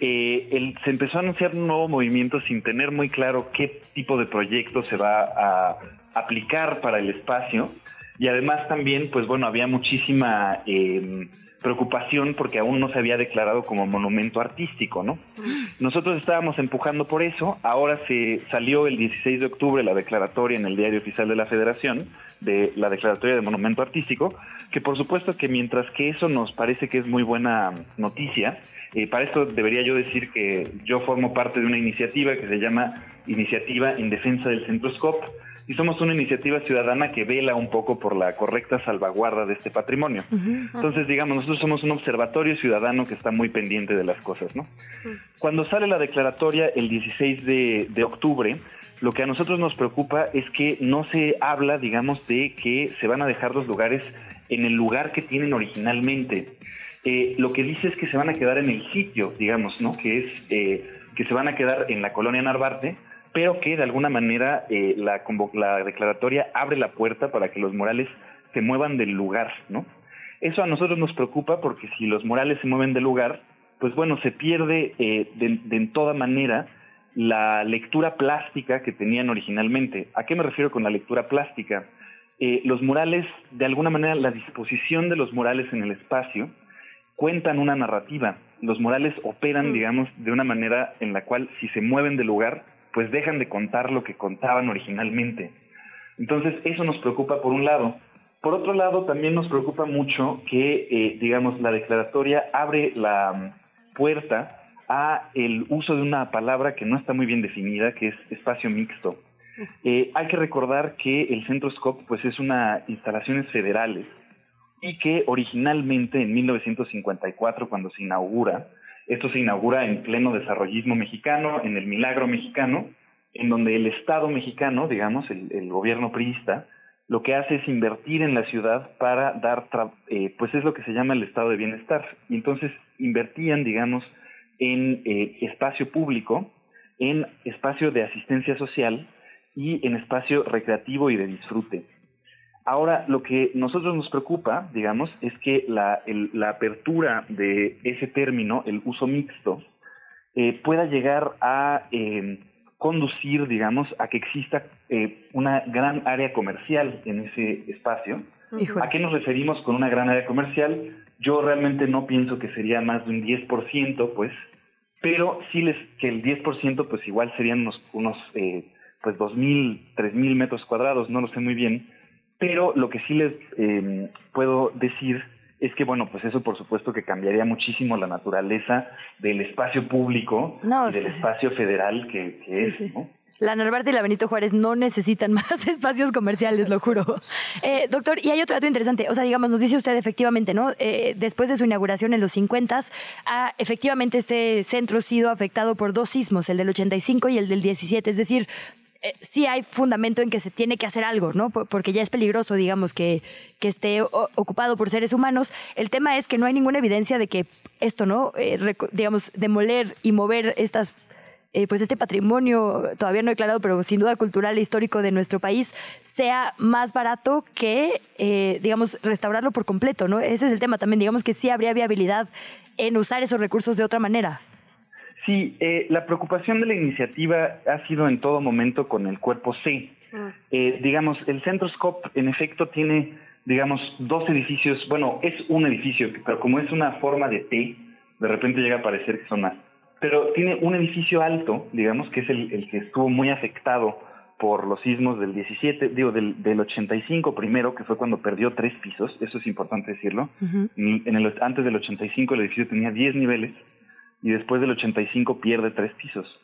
Eh, el- se empezó a anunciar un nuevo movimiento sin tener muy claro qué tipo de proyecto se va a aplicar para el espacio. Y además también, pues bueno, había muchísima eh, preocupación porque aún no se había declarado como monumento artístico, ¿no? Nosotros estábamos empujando por eso. Ahora se salió el 16 de octubre la declaratoria en el Diario Oficial de la Federación de la declaratoria de monumento artístico, que por supuesto que mientras que eso nos parece que es muy buena noticia, eh, para esto debería yo decir que yo formo parte de una iniciativa que se llama Iniciativa en Defensa del Centroscope y somos una iniciativa ciudadana que vela un poco por la correcta salvaguarda de este patrimonio. Entonces, digamos, nosotros somos un observatorio ciudadano que está muy pendiente de las cosas, ¿no? Cuando sale la declaratoria el 16 de, de octubre, lo que a nosotros nos preocupa es que no se habla, digamos, de que se van a dejar los lugares en el lugar que tienen originalmente. Eh, lo que dice es que se van a quedar en el sitio, digamos, ¿no? Que es eh, que se van a quedar en la colonia Narvarte, pero que de alguna manera eh, la, la declaratoria abre la puerta para que los murales se muevan del lugar, ¿no? Eso a nosotros nos preocupa porque si los murales se mueven del lugar, pues bueno, se pierde eh, de, de en toda manera la lectura plástica que tenían originalmente. ¿A qué me refiero con la lectura plástica? Eh, los murales, de alguna manera, la disposición de los murales en el espacio cuentan una narrativa. Los murales operan, digamos, de una manera en la cual si se mueven del lugar, pues dejan de contar lo que contaban originalmente. Entonces, eso nos preocupa por un lado. Por otro lado, también nos preocupa mucho que, eh, digamos, la declaratoria abre la mm, puerta a el uso de una palabra que no está muy bien definida, que es espacio mixto. Eh, hay que recordar que el Centro Scope pues, es una instalaciones federales y que originalmente en 1954, cuando se inaugura, esto se inaugura en pleno desarrollismo mexicano, en el milagro mexicano, en donde el Estado mexicano, digamos, el, gobierno priista, lo que hace es invertir en la ciudad para dar, eh, pues es lo que se llama el estado de bienestar. Y entonces invertían, digamos, en eh, espacio público, en espacio de asistencia social y en espacio recreativo y de disfrute. Ahora, lo que nosotros nos preocupa, digamos, es que la, el- la apertura de ese término, el uso mixto, eh, pueda llegar a eh, conducir, digamos, a que exista eh, una gran área comercial en ese espacio. ¿A qué nos referimos con una gran área comercial? Yo realmente no pienso que sería más de un 10%, pues, pero sí les, que el 10% pues igual serían unos, unos eh, pues 2.000, 3.000 metros cuadrados, no lo sé muy bien, pero lo que sí les eh, puedo decir es que, bueno, pues eso por supuesto que cambiaría muchísimo la naturaleza del espacio público No, y del sí. espacio federal que, que Sí, es, sí. ¿no? La Narvarte y la Benito Juárez no necesitan más espacios comerciales, lo juro. Eh, doctor, y hay otro dato interesante. O sea, digamos, nos dice usted efectivamente, ¿no? Eh, después de su inauguración en los 50, ha efectivamente este centro sido afectado por dos sismos, el del 85 y el del 17. Es decir, eh, sí hay fundamento en que se tiene que hacer algo, ¿no? Por- Porque ya es peligroso, digamos, que, que esté ocupado por seres humanos. El tema es que no hay ninguna evidencia de que esto, ¿no? Eh, digamos, demoler y mover estas eh, pues este patrimonio todavía no declarado, pero sin duda cultural e histórico de nuestro país, sea más barato que, eh, digamos, restaurarlo por completo, ¿no? Ese es el tema también, digamos que sí habría viabilidad en usar esos recursos de otra manera. Sí, eh, la preocupación de la iniciativa ha sido en todo momento con el cuerpo C. Eh, digamos, el Centro Scope en efecto tiene, digamos, dos edificios, bueno, es un edificio, pero como es una forma de T, de repente llega a parecer que son más. Pero tiene un edificio alto, digamos, que es el, el que estuvo muy afectado por los sismos del 17, digo, del, del 85 primero, que fue cuando perdió tres pisos, eso es importante decirlo. En el, antes del 85 el edificio tenía 10 niveles y después del 85 pierde tres pisos.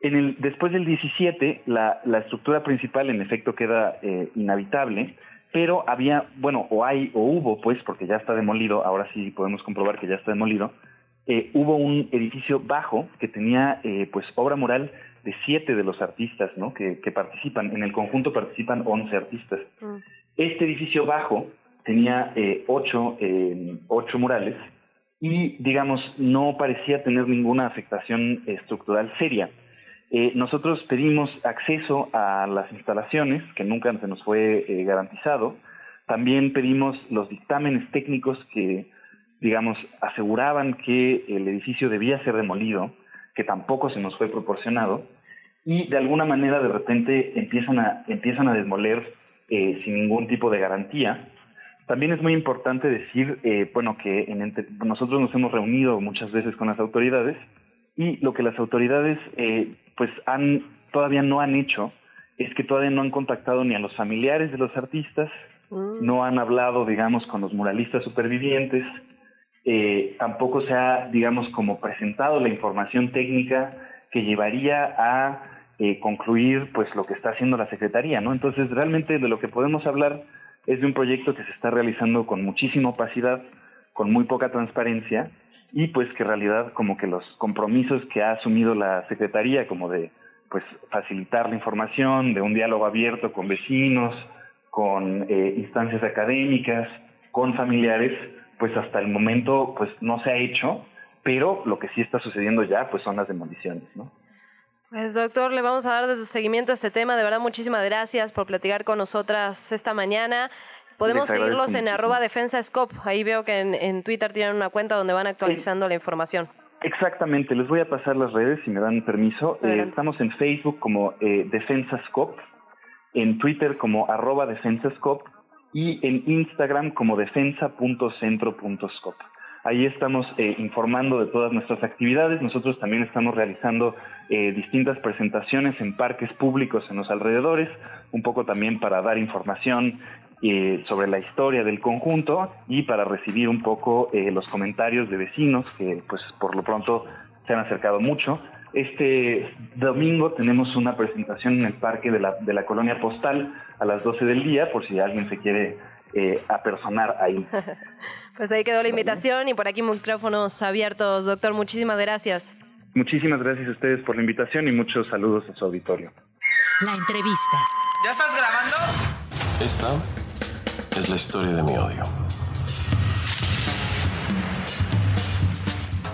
En el, después del 17, la, la estructura principal en efecto queda eh, inhabitable pero había, bueno, o hay, o hubo, pues, porque ya está demolido, ahora sí podemos comprobar que ya está demolido, eh, hubo un edificio bajo que tenía, eh, pues, obra mural de siete de los artistas, ¿no? Que, que participan, en el conjunto participan once artistas. Este edificio bajo tenía ocho, ocho murales y, digamos, no parecía tener ninguna afectación estructural seria. Eh, nosotros pedimos acceso a las instalaciones, que nunca se nos fue eh, garantizado. También pedimos los dictámenes técnicos que, digamos, aseguraban que el edificio debía ser demolido, que tampoco se nos fue proporcionado. Y de alguna manera, de repente, empiezan a, empiezan a desmoler eh, sin ningún tipo de garantía. También es muy importante decir, bueno, que en, nosotros nos hemos reunido muchas veces con las autoridades y lo que las autoridades eh, pues han todavía no han hecho es que todavía no han contactado ni a los familiares de los artistas, Mm. no han hablado, digamos, con los muralistas supervivientes, eh, tampoco se ha, digamos, como presentado la información técnica que llevaría a eh, concluir, pues, lo que está haciendo la Secretaría, ¿no? Entonces, realmente de lo que podemos hablar es de un proyecto que se está realizando con muchísima opacidad, con muy poca transparencia, y pues que en realidad como que los compromisos que ha asumido la Secretaría, como de pues facilitar la información, de un diálogo abierto con vecinos, con eh, instancias académicas, con familiares, pues hasta el momento pues no se ha hecho, pero lo que sí está sucediendo ya pues son las demoliciones, ¿no? Pues doctor, le vamos a dar seguimiento a este tema. De verdad, muchísimas gracias por platicar con nosotras esta mañana. Podemos seguirlos en arroba defensa scope. Ahí veo que en, en Twitter tienen una cuenta donde van actualizando la información. Exactamente, les voy a pasar las redes si me dan permiso. Eh, estamos en Facebook como eh, Defensascope, en Twitter como arroba Defensascope y en Instagram como defensa.centro.scope. Ahí estamos eh, informando de todas nuestras actividades. Nosotros también estamos realizando eh, distintas presentaciones en parques públicos en los alrededores, un poco también para dar información eh, sobre la historia del conjunto y para recibir un poco eh, los comentarios de vecinos que pues por lo pronto se han acercado mucho. Este domingo tenemos una presentación en el parque de la, de la colonia postal a las 12 del día por si alguien se quiere eh, apersonar ahí. Pues ahí quedó la invitación y por aquí micrófonos abiertos. Doctor, muchísimas gracias. Muchísimas gracias a ustedes por la invitación y muchos saludos a su auditorio. La entrevista. ¿Ya estás grabando? Esta es la historia de mi odio.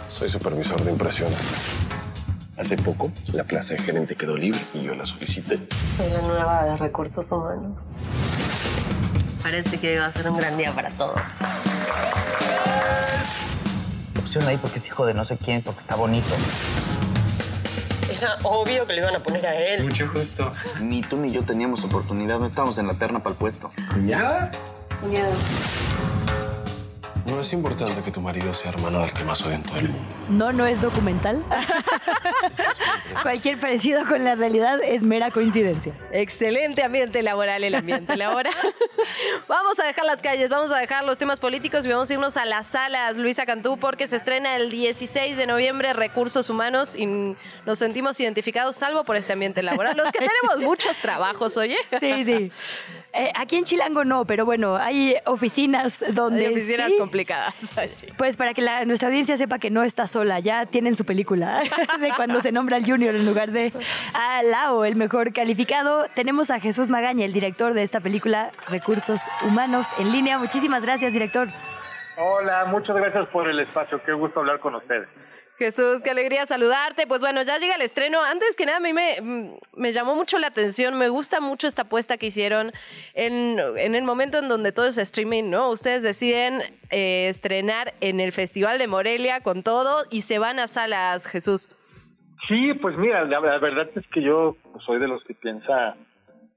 Soy supervisor de impresiones. Hace poco, la plaza de gerente quedó libre y yo la solicité. Soy la nueva de recursos humanos. Parece que va a ser un gran día para todos. Opción ahí porque es hijo de no sé quién, porque está bonito. Era obvio que le iban a poner a él. Mucho gusto. Ni tú ni yo teníamos oportunidad, no estábamos en la terna para el puesto. ¿Cuñada? Cuñado. No es importante que tu marido sea hermano del que más odia en todo el mundo. No, no es documental. Cualquier parecido con la realidad es mera coincidencia. Excelente ambiente laboral, el ambiente laboral. vamos a dejar las calles, vamos a dejar los temas políticos y vamos a irnos a las salas, Luisa Cantú, porque se estrena el 16 de noviembre Recursos Humanos y nos sentimos identificados, salvo por este ambiente laboral. Los que tenemos muchos trabajos, oye. Sí, sí. Eh, aquí en Chilango no, pero bueno, hay oficinas donde. Hay oficinas sí, complicadas. Ay, sí. Pues para que la- nuestra audiencia sepa que no está sola, ya tienen su película de cuando se nombra al Junior en lugar de a Lao, el mejor calificado. Tenemos a Jesús Magaña, el director de esta película Recursos Humanos en línea. Muchísimas gracias, director. Hola, muchas gracias por el espacio. Qué gusto hablar con ustedes. Jesús, qué alegría saludarte. Pues bueno, ya llega el estreno. Antes que nada, a mí me, mm, me llamó mucho la atención. Me gusta mucho esta apuesta que hicieron en, en el momento en donde todo es streaming, ¿no? Ustedes deciden eh, estrenar en el Festival de Morelia con todo y se van a salas, Jesús. Sí, pues mira, la, la verdad es que yo soy de los que piensa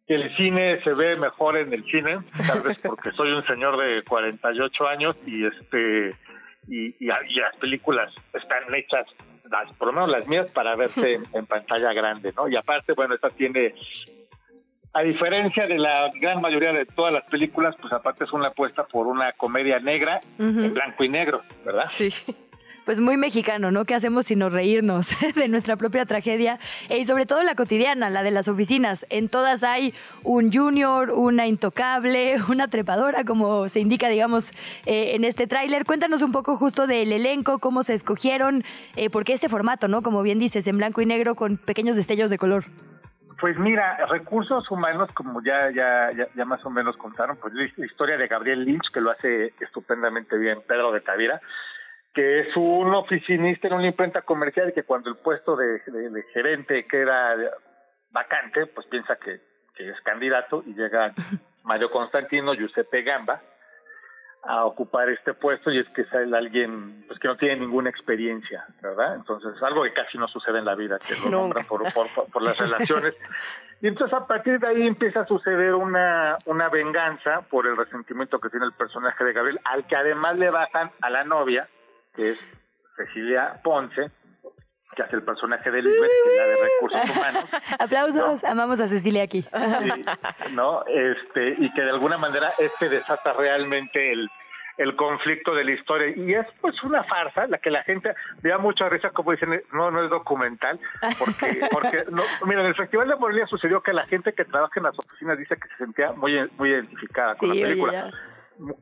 que el cine se ve mejor en el cine, tal vez porque soy un señor de 48 años y este y, y, y las películas están hechas, las, por lo menos las mías, para verse en, en pantalla grande, ¿no? Y aparte, bueno, esta tiene, a diferencia de la gran mayoría de todas las películas, pues aparte es una apuesta por una comedia negra en blanco y negro, ¿verdad? Sí. Pues muy mexicano, ¿no? ¿Qué hacemos sino reírnos de nuestra propia tragedia? Y sobre todo la cotidiana, la de las oficinas. En todas hay un junior, una intocable, una trepadora, como se indica, digamos, eh, en este tráiler. Cuéntanos un poco justo del elenco, cómo se escogieron, eh, porque este formato, ¿no? Como bien dices, en blanco y negro con pequeños destellos de color. Pues mira, recursos humanos, como ya, ya, ya, ya, más o menos contaron, pues la historia de Gabriel Lynch, que lo hace estupendamente bien, Pedro de Tavira, que es un oficinista en una imprenta comercial y que cuando el puesto de, gerente queda vacante, pues piensa que, es candidato y llega Mario Constantino, Giuseppe Gamba, a ocupar este puesto y es que es alguien pues que no tiene ninguna experiencia, ¿verdad? Entonces, algo que casi no sucede en la vida, que lo nombran por, por, las relaciones. Y entonces a partir de ahí empieza a suceder una, una venganza por el resentimiento que tiene el personaje de Gabriel, al que además le bajan a la novia, que es Cecilia Ponce, que hace el personaje de Lisbeth, que es la de recursos humanos. Aplausos, amamos a Cecilia aquí. ¿no? Este, y que de alguna manera este desata realmente el, el conflicto de la historia. Y es pues una farsa, la que la gente vea mucha risa, como dicen, no, no es documental, porque, porque no, mira, en el Festival de Morelia sucedió que la gente que trabaja en las oficinas dice que se sentía muy, muy identificada con la película.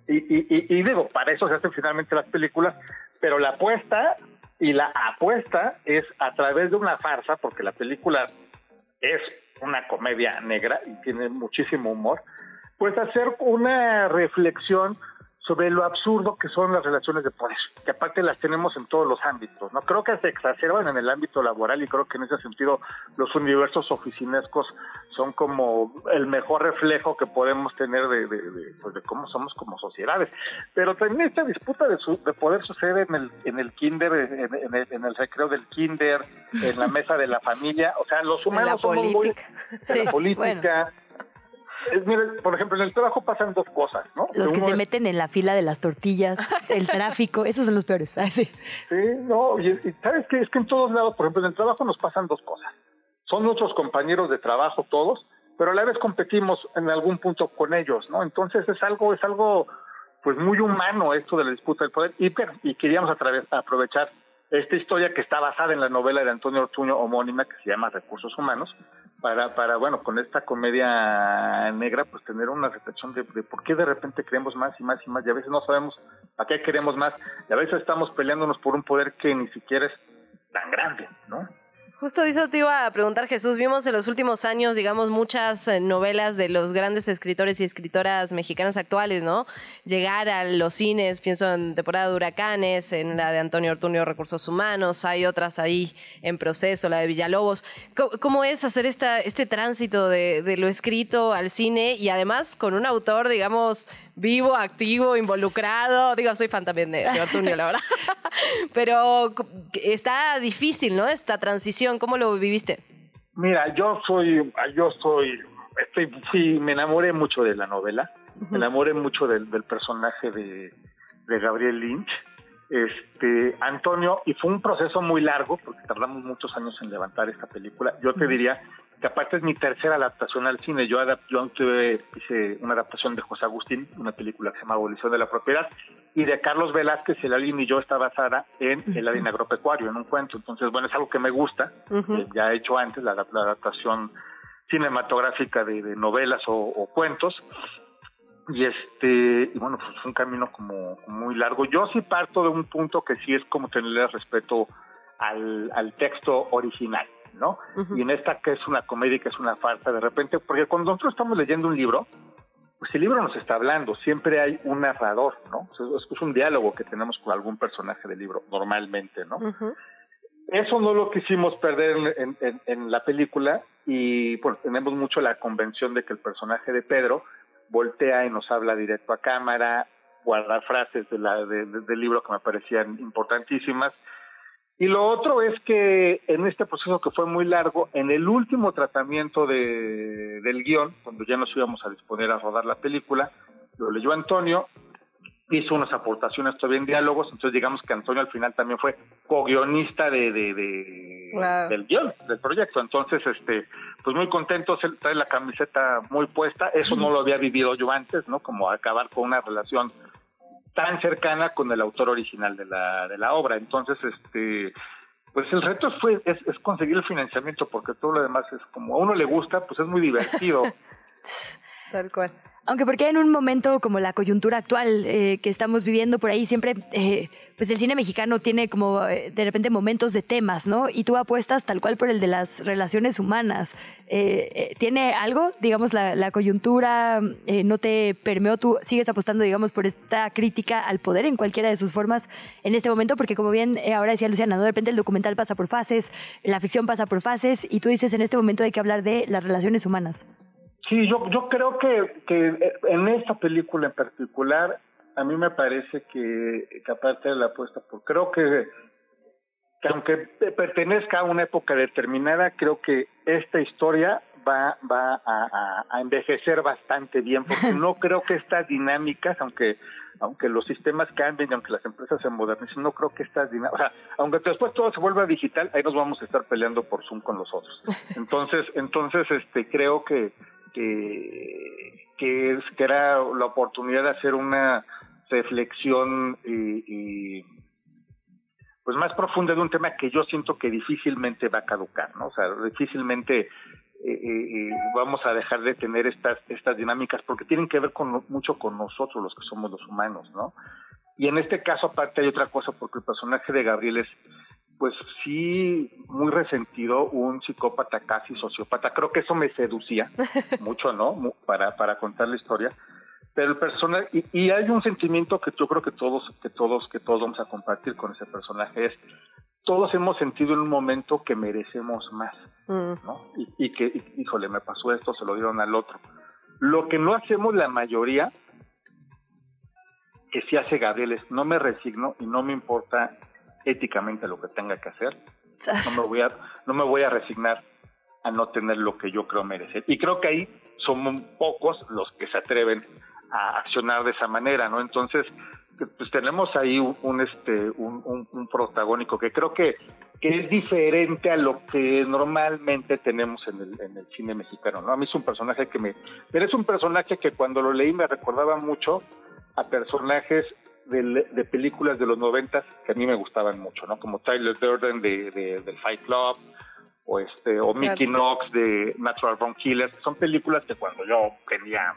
Y, y, y, digo, para eso se hacen finalmente las películas, pero la apuesta y la apuesta es a través de una farsa, porque la película es una comedia negra y tiene muchísimo humor, pues hacer una reflexión sobre lo absurdo que son las relaciones de poder, que aparte las tenemos en todos los ámbitos, ¿no? Creo que se exacerban en el ámbito laboral y creo que en ese sentido los universos oficinescos son como el mejor reflejo que podemos tener de, de, pues de cómo somos como sociedades. Pero también esta disputa de, de poder sucede en el, en el kinder, en, el, en, el, recreo del kinder, en la mesa de la familia, o sea, los humanos somos muy... En la política por ejemplo, en el trabajo pasan dos cosas, ¿no? Los que se meten en la fila de las tortillas, el tráfico, esos son los peores. Ah, sí. no, y, sabes que es que en todos lados, por ejemplo, en el trabajo nos pasan dos cosas. Son nuestros compañeros de trabajo todos, pero a la vez competimos en algún punto con ellos, ¿no? Entonces es algo, es algo, pues muy humano esto de la disputa del poder y, y queríamos aprovechar esta historia que está basada en la novela de Antonio Ortuño homónima que se llama Recursos Humanos, para, para bueno, con esta comedia negra, pues tener una reflexión de, de, por qué de repente queremos más y más y más, y a veces no sabemos a qué queremos más, y a veces estamos peleándonos por un poder que ni siquiera es tan grande, ¿no? Justo eso te iba a preguntar, Jesús. Vimos en los últimos años, digamos, muchas eh, novelas de los grandes escritores y escritoras mexicanas actuales, ¿no? Llegar a los cines, pienso en temporada de huracanes, en la de Antonio Ortuño Recursos Humanos, hay otras ahí en proceso, la de Villalobos. ¿Cómo, es hacer esta, este tránsito de, de lo escrito al cine y además con un autor, digamos, vivo, activo, involucrado. Digo, soy fan también de, de la verdad. Pero está difícil, ¿no? Esta transición, ¿cómo lo viviste? Mira, yo soy, yo soy, estoy, sí, me enamoré mucho de la novela, me enamoré mucho del, del personaje de, de Gabriel Lynch. Este, Antonio, y fue un proceso muy largo, porque tardamos muchos años en levantar esta película. Yo te diría que aparte es mi tercera adaptación al cine. Yo, yo hice una adaptación de José Agustín, una película que se llama Abolición de la Propiedad, y de Carlos Velázquez, El Alín y yo está basada en El Alín Agropecuario, en un cuento. Entonces, bueno, es algo que me gusta, ya he hecho antes la, adaptación cinematográfica de, novelas o, cuentos. Y este, y bueno, pues es un camino como, muy largo. Yo sí parto de un punto que sí es como tenerle respeto al, al texto original. ¿no? Y en esta que es una comedia, que es una farsa, de repente, porque cuando nosotros estamos leyendo un libro, pues el libro nos está hablando, siempre hay un narrador, ¿no? Es, un diálogo que tenemos con algún personaje del libro, normalmente, ¿no? Eso no lo quisimos perder en, en, la película y pues tenemos mucho la convención de que el personaje de Pedro voltea y nos habla directo a cámara, guardar frases de la, del libro que me parecían importantísimas. Y lo otro es que en este proceso que fue muy largo, en el último tratamiento de, del guion, cuando ya nos íbamos a disponer a rodar la película, lo leyó Antonio, hizo unas aportaciones todavía en diálogos, entonces digamos que Antonio al final también fue co-guionista de, de, del guion, del proyecto. Entonces, este, pues muy contento, trae la camiseta muy puesta, eso no lo había vivido yo antes, ¿no? Como acabar con una relación tan cercana con el autor original de la, de la obra. Entonces, este, pues el reto fue es, es conseguir el financiamiento porque todo lo demás es como a uno le gusta, pues es muy divertido. Tal cual. Aunque porque en un momento como la coyuntura actual eh, que estamos viviendo por ahí, siempre, eh, pues el cine mexicano tiene como eh, de repente momentos de temas, ¿no? Y tú apuestas tal cual por el de las relaciones humanas. ¿Tiene algo, digamos, la, la coyuntura no te permeó? ¿Tú sigues apostando, digamos, por esta crítica al poder en cualquiera de sus formas en este momento? Porque como bien ahora decía Luciana, ¿no? de repente el documental pasa por fases, la ficción pasa por fases, y tú dices en este momento hay que hablar de las relaciones humanas. Sí, yo, yo creo que, que en esta película en particular, a mí me parece que, que aparte de la apuesta, por, creo que, que aunque pertenezca a una época determinada, creo que esta historia va, va a, a, envejecer bastante bien, porque no creo que estas dinámicas, aunque aunque los sistemas cambien y aunque las empresas se modernicen, no creo que estas dinámicas, o sea, aunque después todo se vuelva digital, ahí nos vamos a estar peleando por Zoom con los otros. Entonces, entonces, este, creo que que, que, que era la oportunidad de hacer una reflexión y, y, pues más profunda de un tema que yo siento que difícilmente va a caducar, ¿no? O sea, difícilmente eh, eh, vamos a dejar de tener estas estas dinámicas porque tienen que ver con mucho con nosotros los que somos los humanos, ¿no? Y en este caso aparte hay otra cosa porque el personaje de Gabriel es pues sí, muy resentido, un psicópata casi sociópata. Creo que eso me seducía mucho, ¿no? Para, para contar la historia. Pero el personaje, y, y, hay un sentimiento que yo creo que todos, que todos, que todos vamos a compartir con ese personaje, es todos hemos sentido en un momento que merecemos más, ¿no? Y, y que, híjole, me pasó esto, se lo dieron al otro. Lo que no hacemos la mayoría, que sí hace Gabriel, es no me resigno y no me importa éticamente lo que tenga que hacer. No me voy a, no me voy a resignar a no tener lo que yo creo merecer. Y creo que ahí son pocos los que se atreven a accionar de esa manera, ¿no? Entonces, pues tenemos ahí un, este un, un, protagónico que creo que, que es diferente a lo que normalmente tenemos en el, en el cine mexicano, ¿no? A mí es un personaje que me... Pero es un personaje que cuando lo leí me recordaba mucho a personajes de, de, películas de los noventas que a mí me gustaban mucho, ¿no? Como Tyler Durden de, de, del Fight Club, o este, o Mickey Knox de Natural Born Killers. Son películas que cuando yo tenía,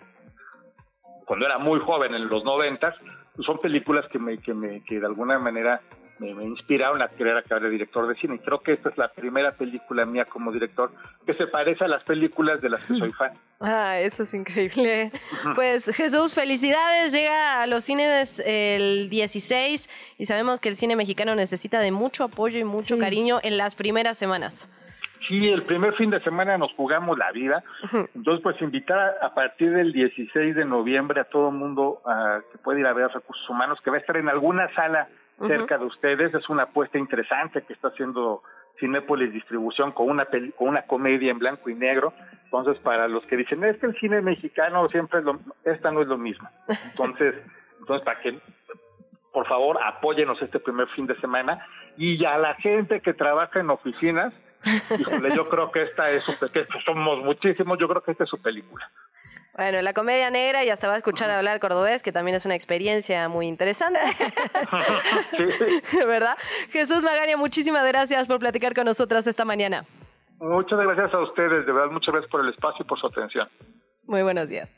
cuando era muy joven en los noventas, son películas que me, que me, que de alguna manera me, me, inspiraron a querer acabar de director de cine. Y creo que esta es la primera película mía como director que se parece a las películas de las que soy fan. Ah, eso es increíble. Pues Jesús, felicidades. Llega a los cines el 16 y sabemos que el cine mexicano necesita de mucho apoyo y mucho sí. cariño en las primeras semanas. Sí, el primer fin de semana nos jugamos la vida. Entonces, pues invitar a, a partir del 16 de noviembre a todo el mundo uh, que puede ir a ver recursos humanos, que va a estar en alguna sala uh -huh. de ustedes. Es una apuesta interesante que está haciendo Cinépolis Distribución con una con una comedia en blanco y negro. Entonces, para los que dicen, es que el cine mexicano siempre es lo, esta no es lo mismo. Entonces, entonces para que por favor apóyenos este primer fin de semana y ya la gente que trabaja en oficinas, híjole, yo creo que esta es su, que somos muchísimos, yo creo que esta es su película. Bueno, la comedia negra y hasta va a escuchar hablar cordobés, que también es una experiencia muy interesante. ¿Verdad? Jesús Magaña, muchísimas gracias por platicar con nosotras esta mañana. Muchas gracias a ustedes, de verdad, muchas gracias por el espacio y por su atención. Muy buenos días.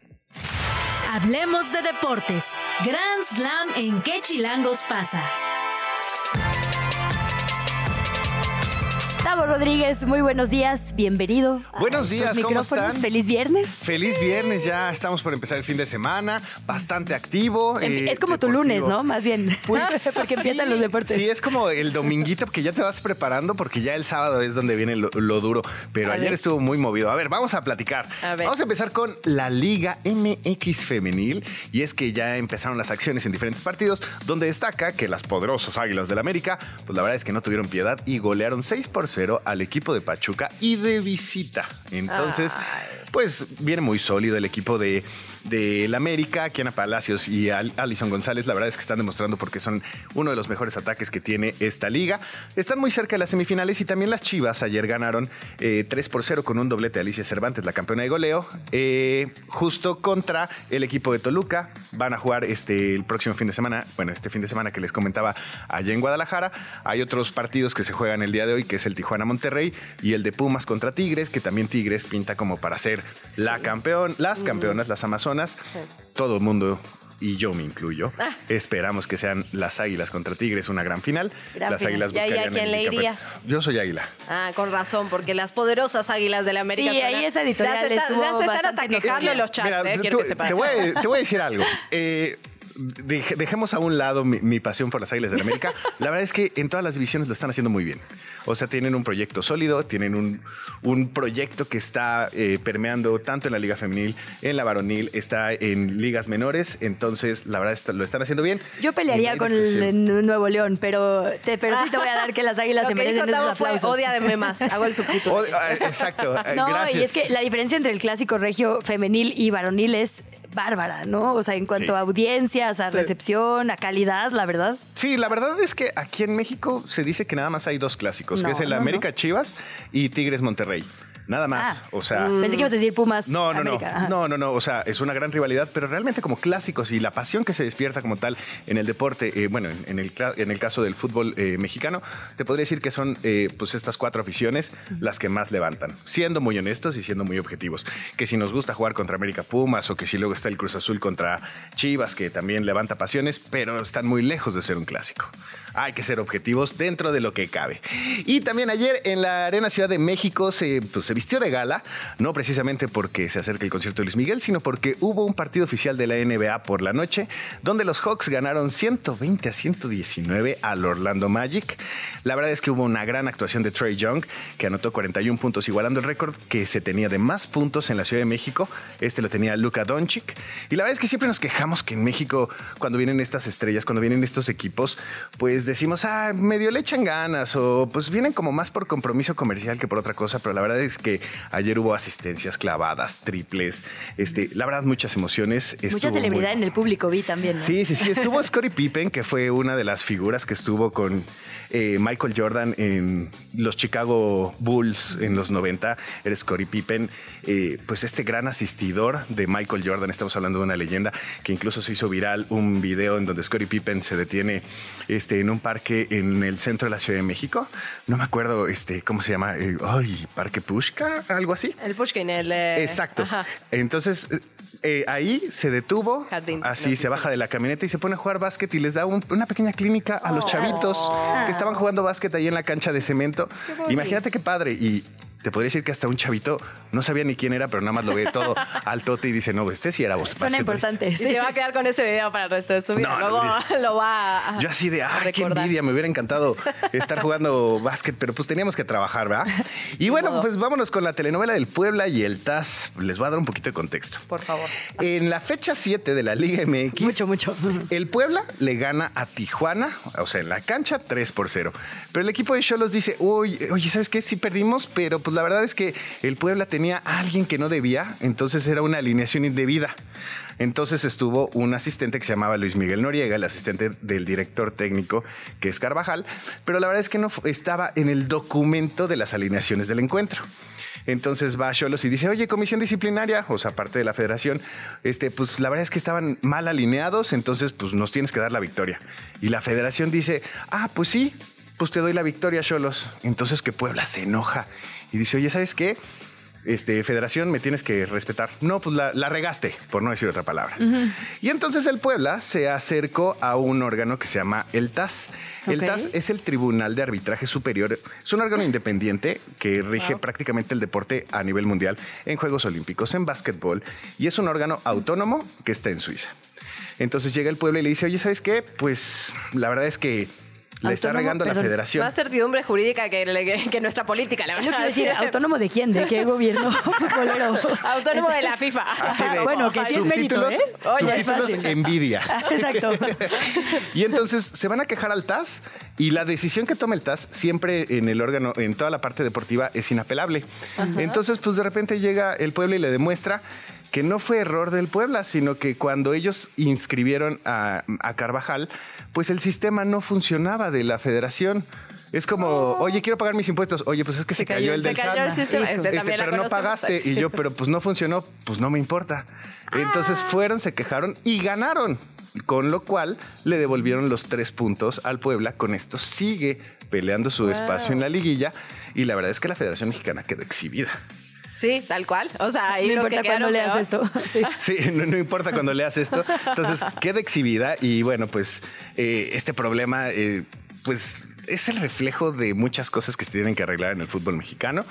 Hablemos de deportes. Grand Slam en qué chilangos pasa. Gustavo Rodríguez, muy buenos días, bienvenido. Buenos días, ¿cómo están? Feliz viernes. Feliz viernes, ya estamos por empezar el fin de semana, bastante activo. Eh, es como deportivo. tu lunes, ¿no? Más bien, pues, porque sí, empiezan los deportes. Sí, es como el dominguito que ya te vas preparando porque ya el sábado es donde viene lo, lo duro, pero a ayer ver. estuvo muy movido. A ver, vamos a platicar. A vamos a empezar con la Liga MX femenil y es que ya empezaron las acciones en diferentes partidos donde destaca que las poderosas Águilas del América, pues la verdad es que no tuvieron piedad y golearon 6 por 0 al equipo de Pachuca y de visita. Entonces. Pues viene muy sólido el equipo de, de América, Kiana Palacios y Alison González, la verdad es que están demostrando porque son uno de los mejores ataques que tiene esta liga. Están muy cerca de las semifinales y también las Chivas ayer ganaron 3 eh, por 0 con un doblete de Alicia Cervantes, la campeona de goleo, eh, justo contra el equipo de Toluca. Van a jugar este el próximo fin de semana, bueno, este fin de semana que les comentaba allá en Guadalajara. Hay otros partidos que se juegan el día de hoy, que es el Tijuana Monterrey y el de Pumas contra Tigres, que también Tigres pinta como para ser la campeón, las campeonas, las Amazonas. Todo el mundo y yo me incluyo, ah. esperamos que sean las Águilas contra Tigres una gran final. las Águilas ¿Y a quién le irías? Yo soy Águila. Ah, con razón, porque las poderosas Águilas de la América. Sí, ahí esa editorial ya se, ya se están hasta quejando los chats, eh, quiero que te, voy a, te voy a decir algo. Eh, dejemos a un lado mi, pasión por las Águilas la América. La verdad es que en todas las divisiones lo están haciendo muy bien. O sea, tienen un proyecto sólido, tienen un, un proyecto que está eh, permeando tanto en la Liga Femenil, en la Varonil, está en ligas menores. Entonces, la verdad, lo están haciendo bien. Yo pelearía con el Nuevo León, pero, te, pero sí te voy a dar que las Águilas se merecen esos aplausos. Fue, odia de más. Hago el subtítulo. Ah, exacto. no, y es que la diferencia entre el clásico regio femenil y varonil es bárbara, ¿no? O sea, en cuanto a audiencias, a recepción, a calidad, la verdad. Sí, la verdad es que aquí en México se dice que nada más hay dos clásicos, que es el América Chivas y Tigres Monterrey. Nada más. Ah. o sea. Pensé que ibas a decir Pumas. No, no, no. No, no, no. O sea, es una gran rivalidad, pero realmente como clásicos y la pasión que se despierta como tal en el deporte, eh, bueno, en el, en el caso del fútbol eh, mexicano, te podría decir que son eh, pues estas cuatro aficiones las que más levantan. Siendo muy honestos y siendo muy objetivos. Que si nos gusta jugar contra América Pumas o que si luego está el Cruz Azul contra Chivas, que también levanta pasiones, pero están muy lejos de ser un clásico. Hay que ser objetivos dentro de lo que cabe. Y también ayer en la Arena Ciudad de México se, pues, se vistió de gala, no precisamente porque se acerca el concierto de Luis Miguel, sino porque hubo un partido oficial de la NBA por la noche, donde los Hawks ganaron 120 a 119 al Orlando Magic. La verdad es que hubo una gran actuación de Trey Young, que anotó 41 puntos, igualando el récord que se tenía de más puntos en la Ciudad de México. Este lo tenía Luka Doncic. Y la verdad es que siempre nos quejamos que en México, cuando vienen estas estrellas, cuando vienen estos equipos, pues decimos, ah, medio le echan ganas o pues vienen como más por compromiso comercial que por otra cosa, pero la verdad es que ayer hubo asistencias clavadas, triples, este, la verdad muchas emociones. Mucha celebridad en el público vi también. Sí, sí, sí, estuvo Scottie Pippen, que fue una de las figuras que estuvo con eh, Michael Jordan en los Chicago Bulls en los 90, eres Scottie Pippen, eh, pues este gran asistidor de Michael Jordan, estamos hablando de una leyenda que incluso se hizo viral un video en donde Scottie Pippen se detiene este, en un parque en el centro de la Ciudad de México, no me acuerdo este, cómo se llama, eh, ay, Parque Pushka, algo así. El Pushkin, el... Exacto. Entonces eh, ahí se detuvo, así se baja de la camioneta y se pone a jugar básquet y les da una pequeña clínica a los chavitos que estaban jugando básquet ahí en la cancha de cemento. Imagínate qué padre. Y te podría decir que hasta un chavito no sabía ni quién era, pero nada más lo ve todo altote y dice, no, este sí era vos. Suena importante. Y se va a quedar con ese video para el resto de su vida. Luego lo va a Yo así de, ay, qué envidia, me hubiera encantado estar jugando básquet, pero pues teníamos que trabajar, ¿verdad? Y bueno, pues vámonos con la telenovela del Puebla y el TAS. Les voy a dar un poquito de contexto. Por favor. En la fecha 7 de la Liga MX. Mucho, mucho. El Puebla le gana a Tijuana, o sea, en la cancha 3 por 0. Pero el equipo de Cholos dice, oye, oye, ¿sabes qué? Sí perdimos, pero pues la verdad es que el Puebla tenía a alguien que no debía, entonces era una alineación indebida. Entonces estuvo un asistente que se llamaba Luis Miguel Noriega, el asistente del director técnico que es Carvajal, pero la verdad es que no estaba en el documento de las alineaciones del encuentro. Entonces va a Cholos y dice, oye, comisión disciplinaria, o sea, parte de la federación, este, pues la verdad es que estaban mal alineados, entonces pues nos tienes que dar la victoria. Y la federación dice, ah, pues sí, pues te doy la victoria, Cholos. Entonces que Puebla se enoja y dice, oye, ¿sabes qué? Este, federación, me tienes que respetar. No, pues la, regaste, por no decir otra palabra. Y entonces el Puebla se acercó a un órgano que se llama el TAS. El TAS es el Tribunal de Arbitraje Superior. Es un órgano independiente que rige prácticamente el deporte a nivel mundial en Juegos Olímpicos, en básquetbol, y es un órgano autónomo que está en Suiza. Entonces llega el Puebla y le dice, oye, ¿sabes qué? Pues la verdad es que la está regando la federación. Más certidumbre jurídica que, que, nuestra política, la verdad. decir, ¿autónomo de quién? ¿De qué gobierno Autónomo de la FIFA. Así de, bueno, que sí es mérito, ¿eh? subtítulos envidia. Exacto. y entonces se van a quejar al TAS y la decisión que toma el TAS siempre en el órgano, en toda la parte deportiva, es inapelable. Entonces, pues de repente llega el pueblo y le demuestra que no fue error del Puebla, sino que cuando ellos inscribieron a, Carvajal, pues el sistema no funcionaba de la federación. Es como, oh. oye, quiero pagar mis impuestos. Oye, pues es que se, cayó, el del se cayó el sistema. Este, pero no pagaste. Y yo, pero pues no funcionó, pues no me importa. Entonces ah. fueron, se quejaron y ganaron. Con lo cual le devolvieron los tres puntos al Puebla. Con esto sigue peleando su espacio en la liguilla. Y la verdad es que la Federación Mexicana quedó exhibida. Sí, tal cual. O sea, ahí no importa cuando leas esto. Sí, no, importa cuando leas esto. Entonces, queda exhibida y bueno, pues eh, este problema, eh, pues es el reflejo de muchas cosas que se tienen que arreglar en el fútbol mexicano.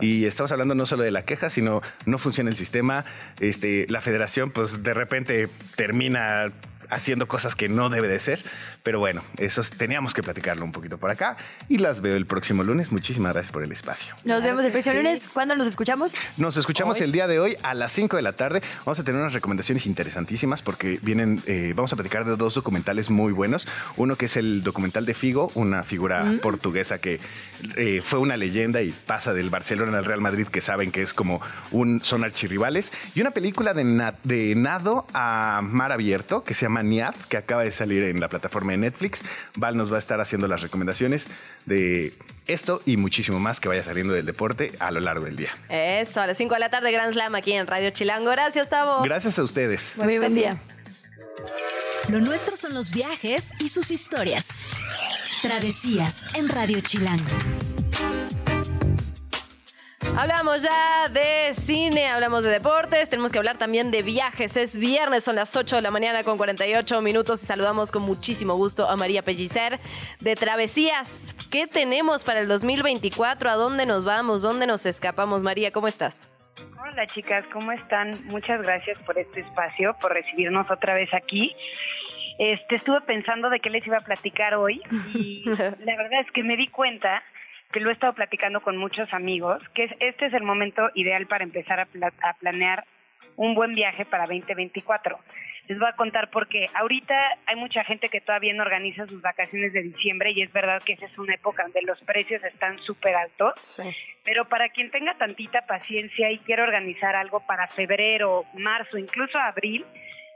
Y estamos hablando no solo de la queja, sino no funciona el sistema. Este, la federación, pues de repente termina haciendo cosas que no debe de ser. Pero bueno, eso teníamos que platicarlo un poquito por acá y las veo el próximo lunes. Muchísimas gracias por el espacio. Nos vemos el próximo lunes. ¿Cuándo nos escuchamos? Nos escuchamos el día de hoy a las 5 de la tarde. Vamos a tener unas recomendaciones interesantísimas porque vienen, eh, vamos a platicar de dos documentales muy buenos. Uno que es el documental de Figo, una figura mm. portuguesa que eh, fue una leyenda y pasa del Barcelona al Real Madrid, que saben que es como un son archirrivales. Y una película de, de nado a mar abierto que se llama Niad, que acaba de salir en la plataforma de Netflix. Val nos va a estar haciendo las recomendaciones de esto y muchísimo más que vaya saliendo del deporte a lo largo del día. Eso, a las 5 de la tarde, Grand Slam aquí en Radio Chilango. Gracias, Tavo. Gracias a ustedes. Muy buen día. Lo nuestro son los viajes y sus historias. Travesías en Radio Chilango. Hablamos ya de cine, hablamos de deportes, tenemos que hablar también de viajes. Es viernes, son las 8 de la mañana con 48 minutos y saludamos con muchísimo gusto a María Pellicer de Travesías. ¿Qué tenemos para el 2024? ¿A dónde nos vamos? ¿Dónde nos escapamos? María, ¿cómo estás? Hola chicas, ¿cómo están? Muchas gracias por este espacio, por recibirnos otra vez aquí. Este, estuve pensando de qué les iba a platicar hoy y la verdad es que me di cuenta que lo he estado platicando con muchos amigos, que este es el momento ideal para empezar a, planear un buen viaje para 2024. Les voy a contar porque ahorita hay mucha gente que todavía no organiza sus vacaciones de diciembre y es verdad que esa es una época donde los precios están súper altos. Pero para quien tenga tantita paciencia y quiere organizar algo para febrero, marzo, incluso abril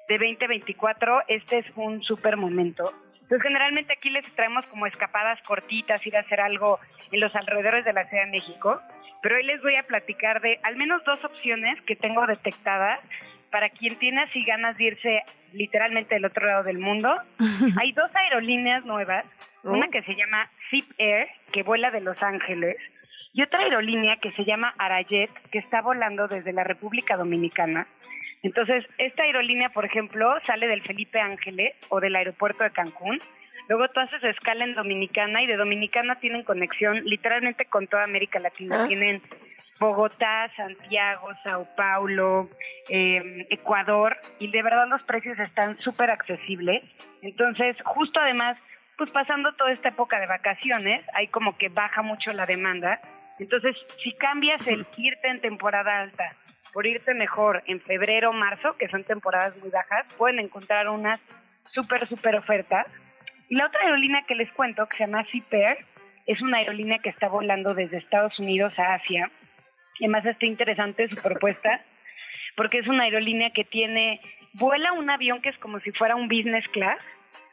de 2024, este es un súper momento. Entonces, generalmente aquí les traemos como escapadas cortitas, ir a hacer algo en los alrededores de la Ciudad de México, pero hoy les voy a platicar de al menos dos opciones que tengo detectadas para quien tiene así ganas de irse literalmente del otro lado del mundo. Hay dos aerolíneas nuevas, una oh. que se llama Zip Air, que vuela de Los Ángeles, y otra aerolínea que se llama Arayet, que está volando desde la República Dominicana. Entonces, esta aerolínea, por ejemplo, sale del Felipe Ángeles o del aeropuerto de Cancún. Luego tú haces escala en Dominicana y de Dominicana tienen conexión literalmente con toda América Latina. Ah. Tienen Bogotá, Santiago, Sao Paulo, eh, Ecuador y de verdad los precios están súper accesibles. Entonces, justo además, pues pasando toda esta época de vacaciones, hay como que baja mucho la demanda. Entonces, si cambias el irte en temporada alta por irte mejor en febrero o marzo, que son temporadas muy bajas, pueden encontrar unas súper, súper ofertas. Y la otra aerolínea que les cuento, que se llama Ciper, es una aerolínea que está volando desde Estados Unidos a Asia. Además está interesante su propuesta, porque es una aerolínea que tiene, vuela un avión que es como si fuera un business class,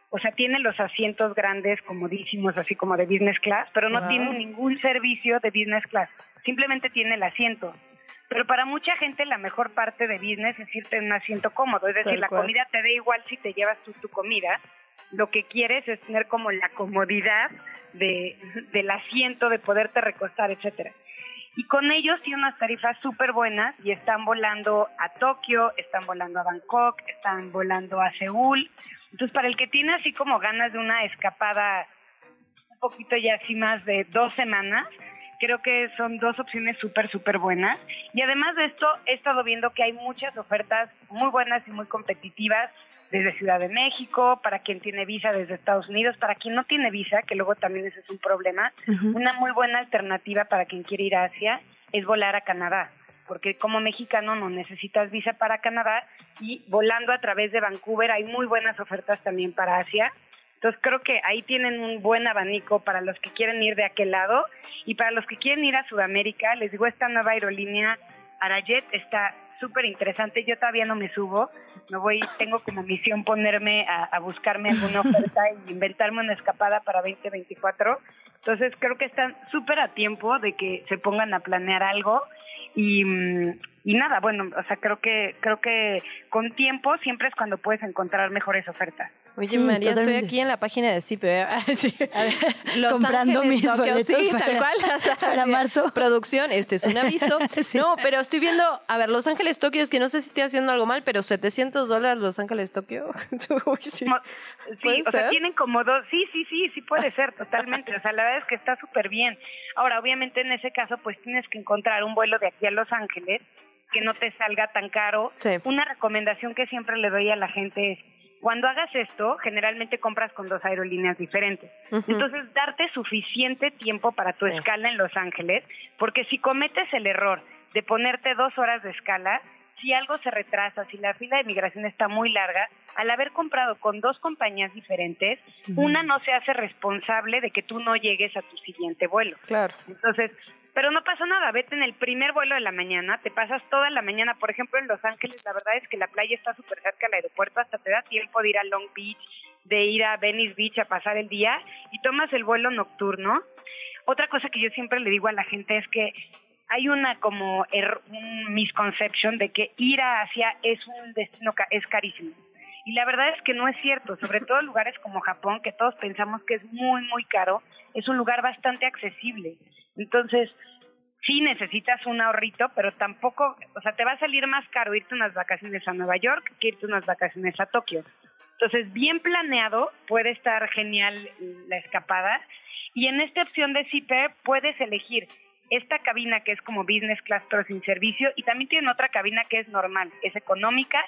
o sea, tiene los asientos grandes, comodísimos, así como de business class, pero no tiene ningún servicio de business class, simplemente tiene el asiento. Pero para mucha gente la mejor parte de business es irte en un asiento cómodo, es decir, la comida te da igual si te llevas tú tu comida, lo que quieres es tener como la comodidad de, del asiento, de poderte recostar, etcétera. Y con ellos tienen unas tarifas súper buenas y están volando a Tokio, están volando a Bangkok, están volando a Seúl. Entonces, para el que tiene así como ganas de una escapada un poquito ya así más de dos semanas, creo que son dos opciones súper, súper buenas. Y además de esto, he estado viendo que hay muchas ofertas muy buenas y muy competitivas desde Ciudad de México, para quien tiene visa desde Estados Unidos, para quien no tiene visa, que luego también ese es un problema. Una muy buena alternativa para quien quiere ir a Asia es volar a Canadá, porque como mexicano no necesitas visa para Canadá y volando a través de Vancouver hay muy buenas ofertas también para Asia. Entonces creo que ahí tienen un buen abanico para los que quieren ir de aquel lado y para los que quieren ir a Sudamérica, les digo, esta nueva aerolínea Arajet está súper interesante. Yo todavía no me subo, me voy, tengo como misión ponerme a, buscarme alguna oferta y inventarme una escapada para 2024. Entonces creo que están súper a tiempo de que se pongan a planear algo y, mm, y nada, bueno, o sea, creo que creo que con tiempo siempre es cuando puedes encontrar mejores ofertas. Oye, María, estoy aquí en la página de CIPE. Los comprando mis boletos sí, para, tal cual. para marzo. Producción, este es un aviso. No, pero estoy viendo, a ver, Los Ángeles Tokio, es que no sé si estoy haciendo algo mal, pero 700 dólares Los Ángeles Tokio. sí, o sea, tienen como dos, sí, sí, sí, sí puede ser totalmente. O sea, la verdad es que está súper bien. Ahora, obviamente en ese caso, pues tienes que encontrar un vuelo de aquí a Los Ángeles que no te salga tan caro. Una recomendación que siempre le doy a la gente es, cuando hagas esto, generalmente compras con dos aerolíneas diferentes. Entonces, darte suficiente tiempo para tu escala en Los Ángeles, porque si cometes el error de ponerte dos horas de escala, si algo se retrasa, si la fila de migración está muy larga, al haber comprado con dos compañías diferentes, una no se hace responsable de que tú no llegues a tu siguiente vuelo. Claro. Entonces, pero no pasa nada, vete en el primer vuelo de la mañana, te pasas toda la mañana, por ejemplo en Los Ángeles, la verdad es que la playa está súper cerca del aeropuerto, hasta te da tiempo de ir a Long Beach, de ir a Venice Beach a pasar el día y tomas el vuelo nocturno. Otra cosa que yo siempre le digo a la gente es que hay una como er, un misconception de que ir a Asia es un destino es carísimo. Y la verdad es que no es cierto, sobre todo lugares como Japón, que todos pensamos que es muy, muy caro, es un lugar bastante accesible. Entonces, sí necesitas un ahorrito, pero tampoco, o sea, te va a salir más caro irte unas vacaciones a Nueva York que irte unas vacaciones a Tokio. Entonces, bien planeado, puede estar genial la escapada. Y en esta opción de CIPE puedes elegir esta cabina que es como business class pero sin servicio y también tienen otra cabina que es normal, es económica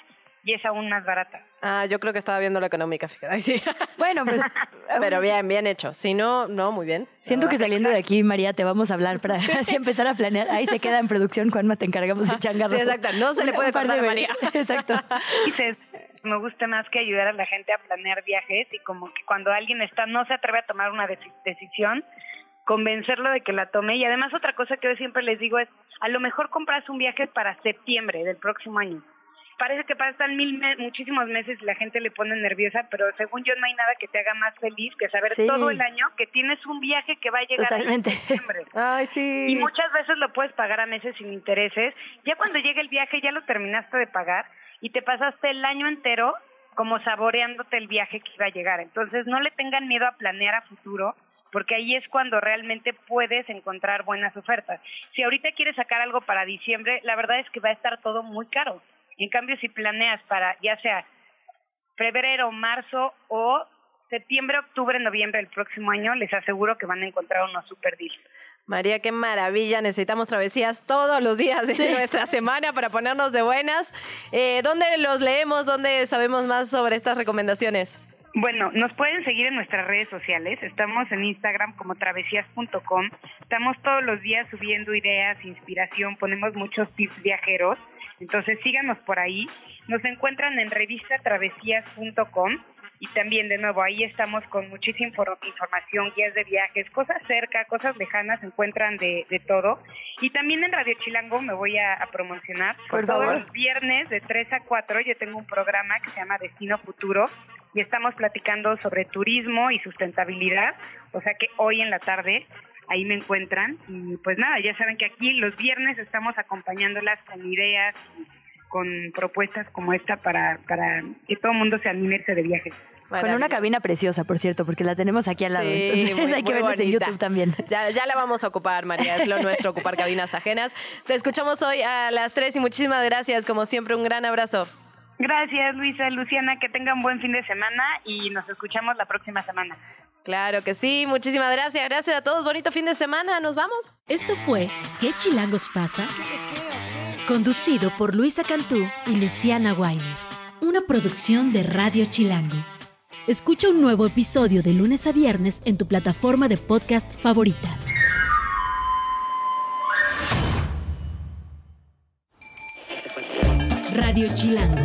y es aún más barata. Ah, yo creo que estaba viendo la económica, fíjate. sí. Bueno, pues. Pero bien, bien hecho. Si no, no, muy bien. Siento que saliendo de aquí, María, te vamos a hablar para así empezar a planear. Ahí se queda en producción, Juanma, te encargamos de changarro. Sí, exacto. No se le puede cortar a María. Exacto. Dices, me gusta más que ayudar a la gente a planear viajes y como que cuando alguien está, no se atreve a tomar una decisión, convencerlo de que la tome. Y además otra cosa que yo siempre les digo es, a lo mejor compras un viaje para septiembre del próximo año parece que pasan mil muchísimos meses y la gente le pone nerviosa, pero según yo no hay nada que te haga más feliz que saber todo el año que tienes un viaje que va a llegar en septiembre. Ay, sí. Y muchas veces lo puedes pagar a meses sin intereses. Ya cuando llega el viaje ya lo terminaste de pagar y te pasaste el año entero como saboreándote el viaje que iba a llegar. Entonces no le tengan miedo a planear a futuro porque ahí es cuando realmente puedes encontrar buenas ofertas. Si ahorita quieres sacar algo para diciembre, la verdad es que va a estar todo muy caro. En cambio, si planeas para ya sea febrero, marzo o septiembre, octubre, noviembre del próximo año, les aseguro que van a encontrar unos super deals. María, qué maravilla. Necesitamos travesías todos los días de nuestra semana para ponernos de buenas. Eh, ¿Dónde los leemos? ¿Dónde sabemos más sobre estas recomendaciones? Bueno, nos pueden seguir en nuestras redes sociales. Estamos en Instagram como travesías.com. Estamos todos los días subiendo ideas, inspiración, ponemos muchos tips viajeros. Entonces síganos por ahí. Nos encuentran en revistatravesías.com y también de nuevo ahí estamos con muchísima información, guías de viajes, cosas cerca, cosas lejanas, encuentran de, de todo. Y también en Radio Chilango me voy a, promocionar. Por todos los viernes de 3 a 4 yo tengo un programa que se llama Destino Futuro y estamos platicando sobre turismo y sustentabilidad, o sea que hoy en la tarde ahí me encuentran. Y pues nada, ya saben que aquí los viernes estamos acompañándolas con ideas, con propuestas como esta para, para que todo el mundo se anime de viaje. Con una cabina preciosa, por cierto, porque la tenemos aquí al lado. Entonces hay que verla en YouTube también. Ya, ya la vamos a ocupar, María. Es lo nuestro, ocupar cabinas ajenas. Te escuchamos hoy a las 3 y muchísimas gracias. Como siempre, un gran abrazo. Gracias, Luisa, Luciana, que tengan buen fin de semana y nos escuchamos la próxima semana. Claro que sí, muchísimas gracias. Gracias a todos, bonito fin de semana. Nos vamos. Esto fue ¿Qué chilangos pasa? Conducido por Luisa Cantú y Luciana Weiner una producción de Radio Chilango. Escucha un nuevo episodio de lunes a viernes en tu plataforma de podcast favorita. Radio Chilango,